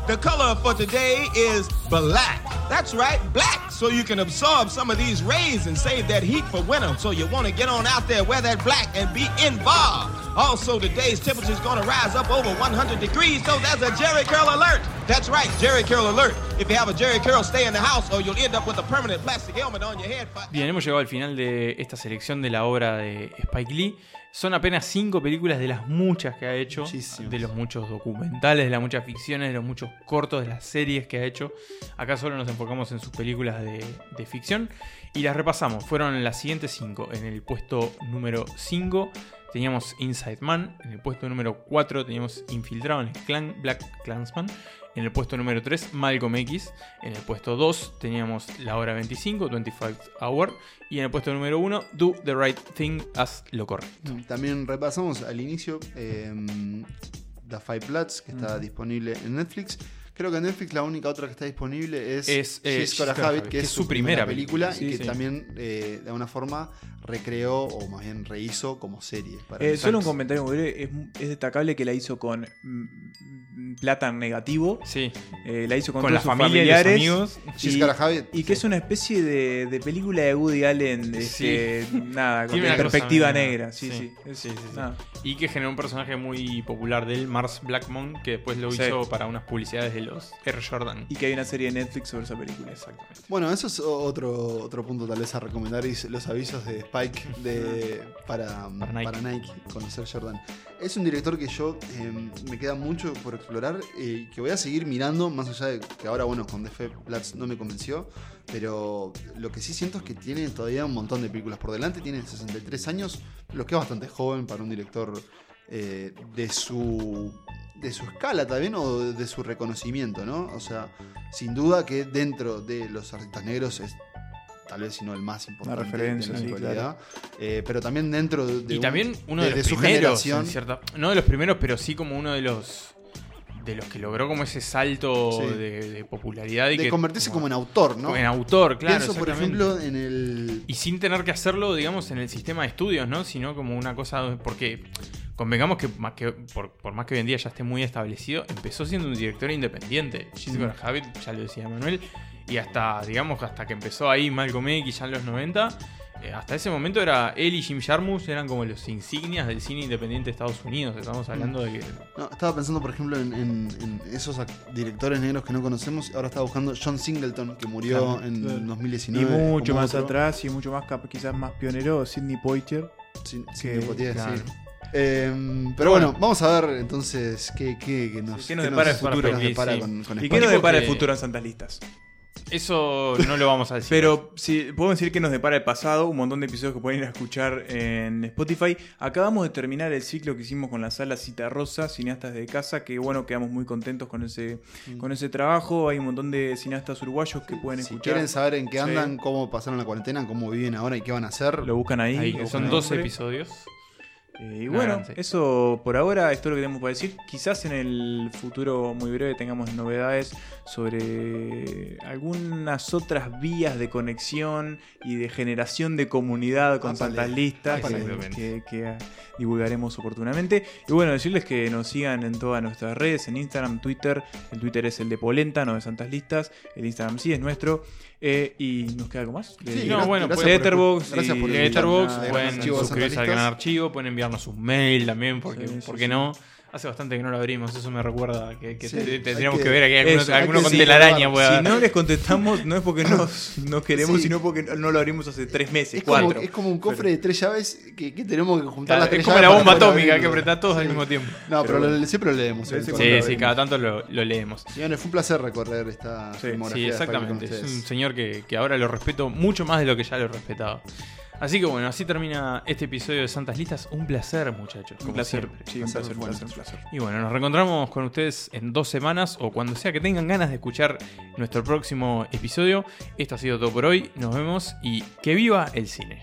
The color for today is black. That's right, black, so you can absorb some of these rays and save that heat for winter. So you want to get on out there, wear that black, and be involved. Also, today's temperature is going to rise up over 100 degrees, so there's a Jerry Curl alert. That's right, Jerry Curl alert. If you have a Jerry Curl, stay in the house, or you'll end up with a permanent plastic helmet on your head. Bien, hemos llegado al final de esta selección de la obra de Spike Lee. Son apenas cinco películas de las muchas que ha hecho, Muchísimas. de los muchos documentales, de las muchas ficciones, de los muchos cortos, de las series que ha hecho. Acá solo nos enfocamos en sus películas de, de ficción y las repasamos. Fueron las siguientes cinco. En el puesto número 5 teníamos Inside Man. En el puesto número 4 teníamos Infiltrado en el Clan Black Clansman. En el puesto número 3, Malcolm X. En el puesto 2 teníamos La Hora 25, 25 Hour. Y en el puesto número 1, Do the Right Thing, Haz lo correcto. También repasamos al inicio eh, The Five Bloods, que está disponible en Netflix. Creo que en Netflix la única otra que está disponible es, Es, eh, She's She's Habit, Habit, que es su primera película, Sí, y que sí. también eh, de alguna forma recreó, o más bien rehizo como serie. para Eh, solo un comentario muy breve. Es, es destacable que la hizo con mm, plata en negativo. Sí. Eh, la hizo con, Con todos la sus familia y los familiares. amigos. She's Y, Habit, y que es una especie de, de película de Woody Allen. Este, Nada, con perspectiva negra. Sí, sí. Es- sí, sí, sí. nada. Y que generó un personaje muy popular de él, Mars Blackmon, que después lo Sí. hizo para unas publicidades de los Air Jordan. Y que hay una serie de Netflix sobre esa película. Exactamente. Bueno, eso es otro, otro punto tal vez a recomendar, y los avisos de Spike de, para, para, Nike. conocer Jordan. Es un director que yo eh, me queda mucho por explorar y que voy a seguir mirando, más allá de que ahora, bueno, con The Platz no me convenció, pero lo que sí siento es que tiene todavía un montón de películas por delante, tiene 63 años, lo que es bastante joven para un director eh, de su de su escala también o de su reconocimiento, ¿no? O sea, sin duda que dentro de los artistas negros es tal vez si no el más importante Una referencia, de la sí, actualidad, eh, pero también dentro de y un- también uno de, de- los de su primeros, generación. en cierta- no de los primeros, pero sí como uno de los de los que logró como ese salto Sí. de, de popularidad y de que convertirse como en autor, ¿no? en autor, claro. Pienso, por ejemplo, en el Y sin tener que hacerlo, digamos, en el sistema de estudios, ¿no? Sino como una cosa. Porque convengamos que, más que por, por más que hoy en día ya esté muy establecido, empezó siendo un director independiente. Jessica Mm. Rabbit, ya lo decía Manuel. Y hasta, digamos, hasta que empezó ahí Malcolm X ya en los 90. Eh, hasta ese momento era él y Jim Jarmusch eran como los insignias del cine independiente de Estados Unidos. Estamos hablando de que. No, estaba pensando, por ejemplo, en, en- en esos directores negros que no conocemos. Ahora estaba buscando John Singleton, que murió Claro, en claro. 2019. Y mucho más otro. atrás y mucho más quizás más pionero, Sidney Poitier. Sin- que- Sidney Poitier, sí. Eh, pero bueno, vamos a ver entonces qué, qué- qué nos, ¿Qué nos depara el futuro? qué nos Sí, depara sí. con, con ¿Y qué nos depara el que- futuro en Santas Listas? Eso no lo vamos a decir. Pero sí, podemos decir que nos depara el pasado, un montón de episodios que pueden ir a escuchar en Spotify. Acabamos de terminar el ciclo que hicimos con la sala Cita Rosa, cineastas de casa, que bueno, quedamos muy contentos con ese, Mm. con ese trabajo. Hay un montón de cineastas uruguayos que pueden Si escuchar. quieren saber en qué Sí. andan, cómo pasaron la cuarentena, cómo viven ahora y qué van a hacer, Lo buscan ahí. Ahí, lo que buscan son ahí. 12 episodios. Eh, y bueno, eso por ahora es todo lo que tenemos para decir. Quizás en el futuro muy breve tengamos novedades sobre algunas otras vías de conexión y de generación de comunidad con Santas Listas que, ápale. que- que, divulgaremos oportunamente. Y bueno, decirles que nos sigan en todas nuestras redes, en Instagram, Twitter. El Twitter es el de Polenta, no de Santas Listas. El Instagram sí es nuestro. Eh, y nos queda algo más. Sí, De- no, bueno, gracias por- Letterboxd gracias por Letterboxd, pueden suscribirse al Listas. archivo, pueden enviarnos un mail también, porque, Sí, sí, ¿por sí. qué no? Hace bastante que no lo abrimos, eso me recuerda que, que Sí, te- hay tendríamos que- que, ver aquí alguno, Eso, hay alguno que con sí, telaraña. Si no les contestamos, no es porque nos, no queremos, Sí. sino porque no lo abrimos hace tres meses, es, como, cuatro. es como un cofre de tres llaves que, que tenemos que juntar Claro, las tres es como llaves la bomba atómica, hay que apretar todos al mismo tiempo. No, pero, Pero lo- siempre lo leemos. Sí, el sí, cada tanto lo, lo leemos. Señores, fue un placer recorrer esta Sí, exactamente. Es un señor que, que ahora lo respeto mucho más de lo que ya lo respetaba. Así que bueno, así termina este episodio de Santas Listas. Un placer, muchachos. Un como placer, siempre. sí, un bueno. placer, un placer. Y bueno, nos reencontramos con ustedes en dos semanas o cuando sea que tengan ganas de escuchar nuestro próximo episodio. Esto ha sido todo por hoy. Nos vemos y que viva el cine.